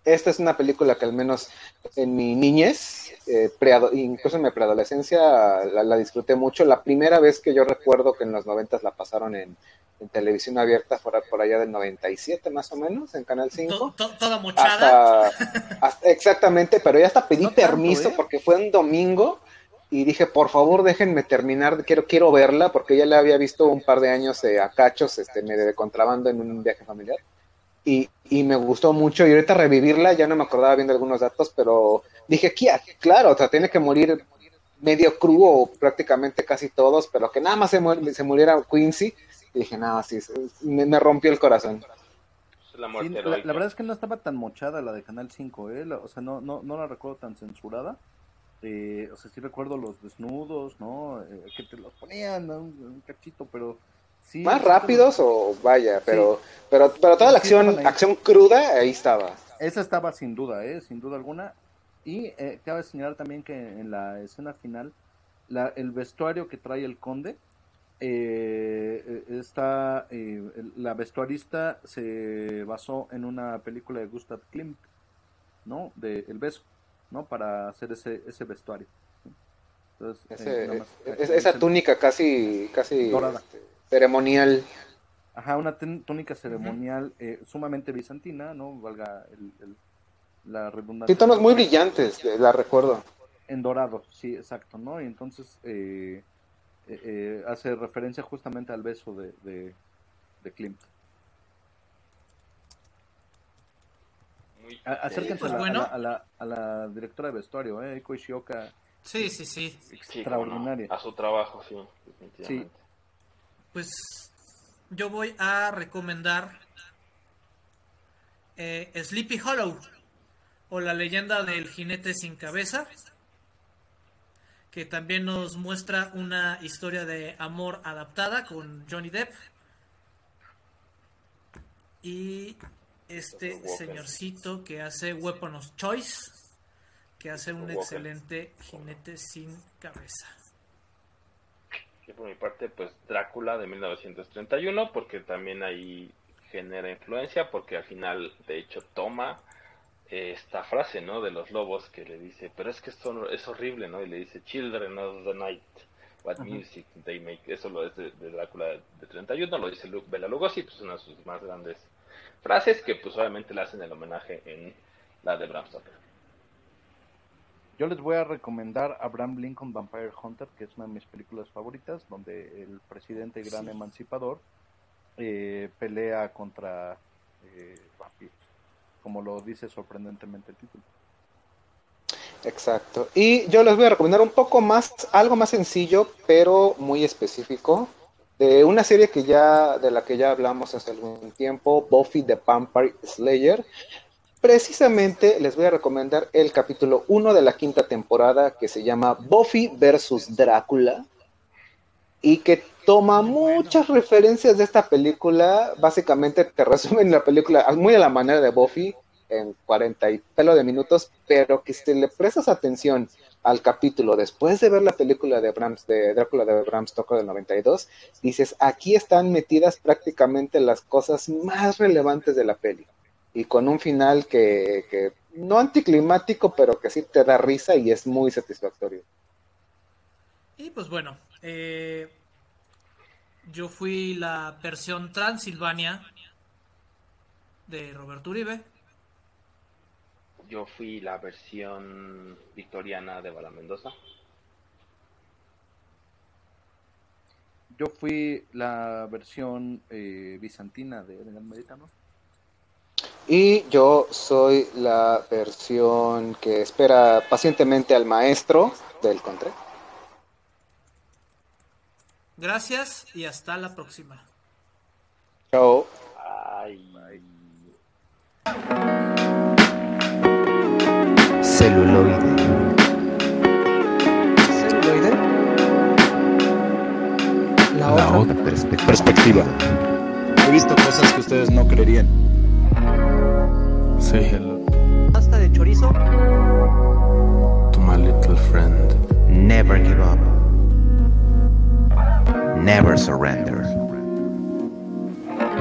esta es una película que al menos en mi niñez, eh, preado- incluso en mi preadolescencia, la, la disfruté mucho. La primera vez que yo recuerdo que en los noventas la pasaron en, en televisión abierta, por, por allá del 97 más o menos, en Canal 5 To- to- toda mochada. hasta, hasta- exactamente, pero ya hasta pedí No tanto, permiso ¿eh? porque fue un domingo y dije, por favor, déjenme terminar, quiero quiero verla porque ya la había visto un par de años eh, a cachos, este, medio de contrabando en un viaje familiar. Y, y me gustó mucho y ahorita revivirla, ya no me acordaba bien de algunos datos, pero dije, "Kia, claro, o sea, tiene que morir medio crudo prácticamente casi todos, pero que nada más se, mu- se muriera Quincy. Y dije, no, sí, me, me rompió el corazón. La Sí, muerte la, heroica. la verdad es que no estaba tan mochada la de Canal 5, ¿eh? La- o sea, no, no, no la recuerdo tan censurada. Eh, o sea, sí recuerdo los desnudos, ¿no? Eh, que te los ponían ¿no? un, cachito, pero sí. más rápidos o vaya, pero, pero, pero toda la Sí, acción, acción cruda, ahí estaba. Esa estaba sin duda, ¿eh? Sin duda alguna. Y eh, cabe señalar también que en la escena final, la, el vestuario que trae el conde, eh, está, eh, la vestuarista se basó en una película de Gustav Klimt, ¿no? De El Beso, ¿no? Para hacer ese, ese vestuario. Entonces, eh, Ese- nada más, es- eh, esa túnica casi, casi este, ceremonial. Ajá, una túnica ceremonial eh, sumamente bizantina, ¿no? Valga el, el- la redundancia. Sí, tonos muy brillantes, la recuerdo. En dorado, sí, exacto, ¿no? Y entonces eh, eh, eh, hace referencia justamente al beso de, de, de Klimt. Muy- A- Acérquense pues a, la, bueno. a, la, a, la, a la directora de vestuario, ¿eh? Eiko Ishioka Sí, sí, sí. Sí, Extraordinaria. A su trabajo, sí. definitivamente. Pues yo voy a recomendar eh, Sleepy Hollow o la leyenda del jinete sin cabeza, que también nos muestra una historia de amor adaptada con Johnny Depp y este señorcito que hace Weapon of Choice, que hace un excelente jinete sin cabeza. Y por mi parte, pues Drácula de 1931, porque también ahí genera influencia, porque al final, de hecho, toma eh, esta frase, ¿no? De los lobos que le dice, pero es que esto es horrible, ¿no? Y le dice, Children of the Night, what music they make. Eso lo es de, de Drácula de 31, lo dice Lu- Bela Lugosi, pues una de sus más grandes frases, que pues obviamente le hacen el homenaje en la de Bram Stoker. Yo les voy a recomendar Abraham Lincoln Vampire Hunter, que es una de mis películas favoritas, donde el presidente gran emancipador eh, pelea contra eh, vampiros, como lo dice sorprendentemente el título. Exacto. Y yo les voy a recomendar un poco más, algo más sencillo, pero muy específico, de una serie que ya, de la que ya hablamos hace algún tiempo, Buffy the Vampire Slayer. Precisamente les voy a recomendar el capítulo 1 de la quinta temporada que se llama Buffy versus Drácula y que toma muchas referencias de esta película. Básicamente te resumen la película muy a la manera de Buffy en 40 y pelo de minutos, pero que si le prestas atención al capítulo después de ver la película de, Bram, de Drácula de Bram Stoker del 92, dices, aquí están metidas prácticamente las cosas más relevantes de la peli. Y con un final que, que no anticlimático, pero que sí te da risa y es muy satisfactorio. Y pues bueno, eh, yo fui la versión Transilvania de Roberto Uribe. Yo fui la versión victoriana de Bala Mendoza. Yo fui la versión eh, bizantina de Edgar Meditano. Y yo soy la versión que espera pacientemente al maestro del Contre. Gracias y hasta la próxima. Chao. Ay, Celuloide. ¿Celuloide? La, La otra. otra Perspectiva. perspectiva. He visto cosas que ustedes no creerían. Say hello pasta de chorizo, to my little friend. Never give up. Never surrender.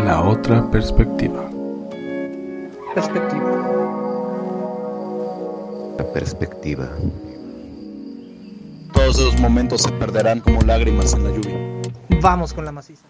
La otra perspectiva. Perspectiva. Perspectiva. Todos esos momentos se perderán como lágrimas en la lluvia. vamos con la maciza.